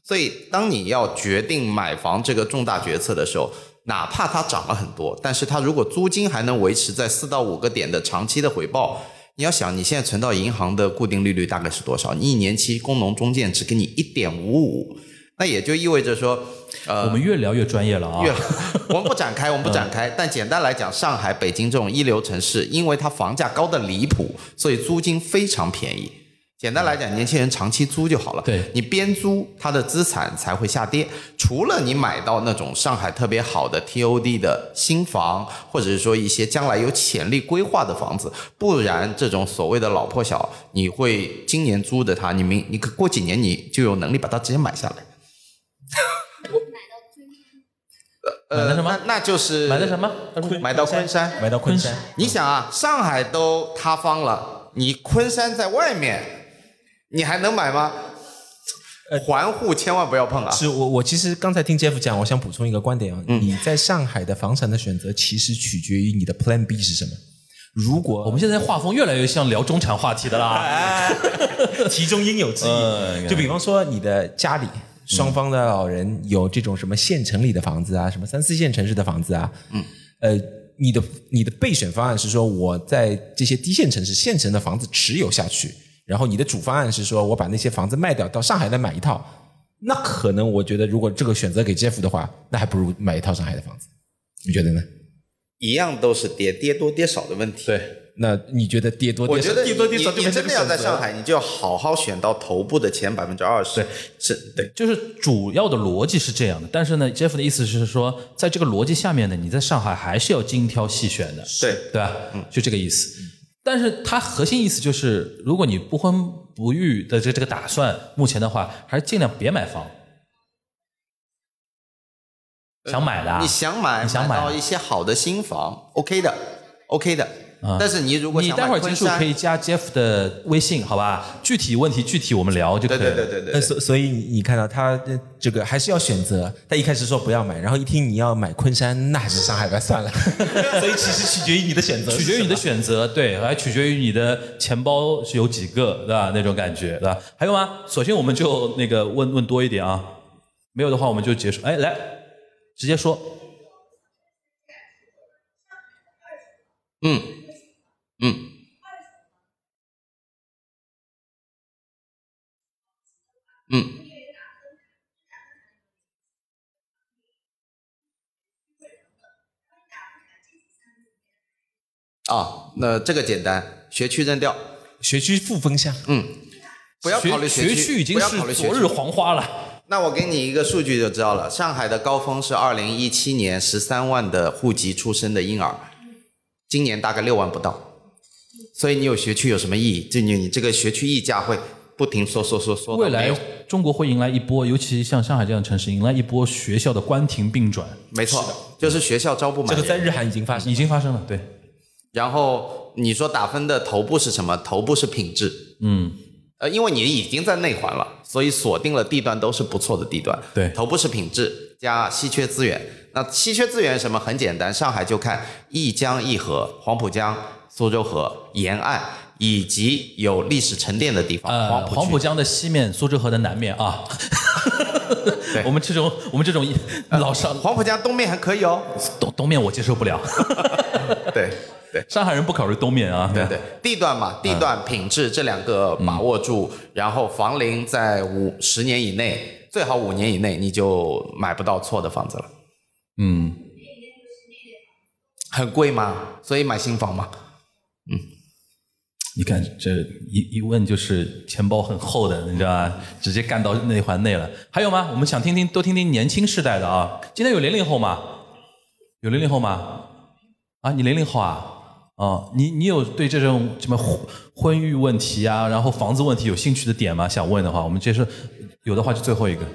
所以当你要决定买房这个重大决策的时候，哪怕它涨了很多，但是它如果租金还能维持在四到五个点的长期的回报，你要想你现在存到银行的固定利率大概是多少？你一年期工农中建只给你一点五五，那也就意味着说，呃，我们越聊越专业了啊。越，我们不展开，我们不展开。但简单来讲，上海、北京这种一流城市，因为它房价高的离谱，所以租金非常便宜。简单来讲，年轻人长期租就好了。对你边租，他的资产才会下跌。除了你买到那种上海特别好的 TOD 的新房，或者是说一些将来有潜力规划的房子，不然这种所谓的老破小，你会今年租的它，你明你过几年你就有能力把它直接买下来。呃，买的什么那那就是买的什么？买到昆山。买到昆山，你想啊，上海都塌方了，你昆山在外面，你还能买吗？环户千万不要碰啊！是我我其实刚才听 Jeff 讲，我想补充一个观点啊，嗯你在上海的房产的选择其实取决于你的 Plan B 是什么。如果我们现在画风越来越像聊中产话题的啦。哎，[laughs] 其中应有之嗯义。就比方说，你的家里双方的老人有这种什么县城里的房子啊，什么三四线城市的房子啊，嗯，呃，你的你的备选方案是说我在这些低线城市、县城的房子持有下去，然后你的主方案是说我把那些房子卖掉，到上海来买一套。那可能我觉得，如果这个选择给 Jeff 的话，那还不如买一套上海的房子。你觉得呢？一样都是跌，跌多跌少的问题。对，那你觉得跌多跌少？我觉得跌多跌你少就你真的要在上海，你就要好好选到头部的前百分之二十。对，是对。就是主要的逻辑是这样的，但是呢，Jeff 的意思是说，在这个逻辑下面呢，你在上海还是要精挑细选的，对对吧？嗯，就这个意思。但是它核心意思就是，如果你不婚不育的这这个打算，目前的话，还是尽量别买房。想买的啊，你想买，你想买到一些好的新房，OK 的，OK 的。啊但是你如果你想待会儿结束可以加 Jeff 的微信，好吧？具体问题具体我们聊就可以了。对对对对对，呃，所所以你你看到他呃这个还是要选择，他一开始说不要买，然后一听你要买昆山，那还是上海吧，算了。[laughs] 所以其实取决于你的选择，取决于你的选择，对，还取决于你的钱包是有几个，对吧？那种感觉，对吧？还有吗？索性我们就那个问问多一点啊，没有的话我们就结束。哎，来，直接说。嗯嗯，啊，那这个简单，学区扔掉，学区负分项。嗯，不要考虑学区，区已经不要考虑学区是昨日黄花了。那我给你一个数据就知道了，上海的高峰是二零一七年十三万的户籍出生的婴儿，今年大概六万不到，所以你有学区有什么意义？就你你这个学区溢价会不停缩缩缩缩未来，中国会迎来一波，尤其像上海这样的城市，迎来一波学校的关停并转，没错，就是学校招不满。这个在日韩已经发生已，经发生了。对，然后你说打分的头部是什么？头部是品质，嗯，呃，因为你已经在内环了，所以锁定了地段都是不错的地段。对头部是品质加稀缺资源。那稀缺资源什么？很简单，上海就看一江一河、黄浦江、苏州河沿岸以及有历史沉淀的地方。呃，黄浦江的西面，苏州河的南面啊。[laughs] 对我们这种我们这种老上黄浦江东面还可以哦。东东面我接受不了，[laughs] 对对。上海人不考虑东面啊。对对，地段嘛，地段、品质这两个把握住，然后房龄在五十年以内，最好五年以内，你就买不到错的房子了。嗯，很贵吗？所以买新房嘛。嗯你看这一一问就是钱包很厚的，你知道吧？直接干到内环内了。还有吗？我们想听听，多听听年轻世代的啊。今天有零零后吗？有零零后吗？啊，你零零后啊？哦，你你有对这种什么婚婚育问题啊，然后房子问题有兴趣的点吗？想问的话，我们接着，有的话就最后一个。就说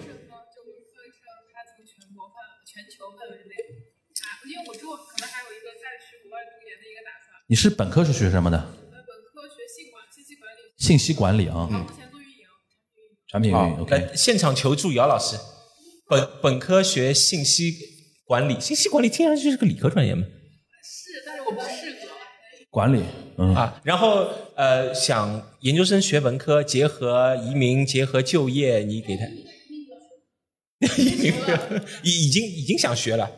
它从全国范全球范围内啊，因为我之后可能还有一个再去国外读研的一个打算。你是本科是学什么的？呃，本科学信管信息管理，信息管理啊，目前做运营。产品运营。来 OK，现场求助姚老师，本本科学信息管理，信息管理听上去是个理科专业嘛？管理，嗯，啊，然后呃，想研究生学文科，结合移民，结合就业，你给他移民已已经已经想学了，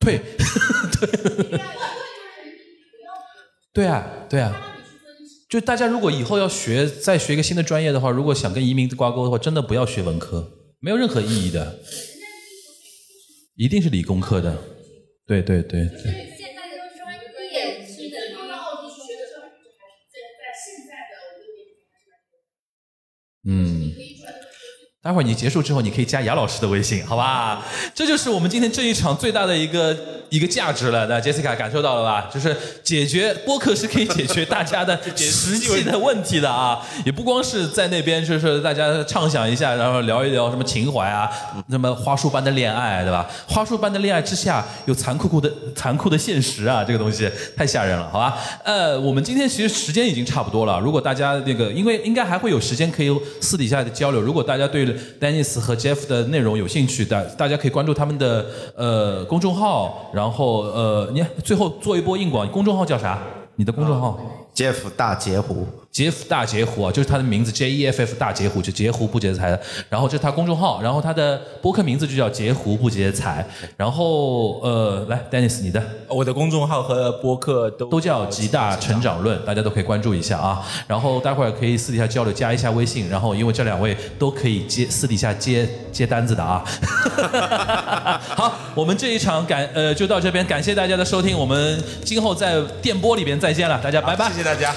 对，对，对啊，对啊。就大家如果以后要学再学一个新的专业的话，如果想跟移民挂钩的话，真的不要学文科，没有任何意义的，一定是理工科的。对对对对，现在的专业是的，嗯。待会儿你结束之后，你可以加雅老师的微信，好吧？这就是我们今天这一场最大的一个一个价值了。那 Jessica 感受到了吧？就是解决播客是可以解决大家的实际的问题的啊，也不光是在那边就是大家畅想一下，然后聊一聊什么情怀啊，什么花束般的恋爱，对吧？花束般的恋爱之下有残酷酷的残酷的现实啊，这个东西太吓人了，好吧？呃，我们今天其实时间已经差不多了，如果大家那个，因为应该还会有时间可以私底下的交流，如果大家对丹尼斯和 Jeff 的内容有兴趣的，大家可以关注他们的呃公众号，然后呃，你最后做一波硬广，公众号叫啥？你的公众号？Jeff 大截胡，杰夫大截胡啊，就是他的名字 J E F F 大截胡，就截胡不截财的。然后这是他公众号，然后他的播客名字就叫截胡不截财。然后呃，来，Dennis 你的我的公众号和播客都都叫极大成长论，大家都可以关注一下啊。然后待会儿可以私底下交流，加一下微信。然后因为这两位都可以接私底下接接单子的啊。[laughs] 好，我们这一场感呃就到这边，感谢大家的收听，我们今后在电波里边再见了，大家拜拜。谢谢大家。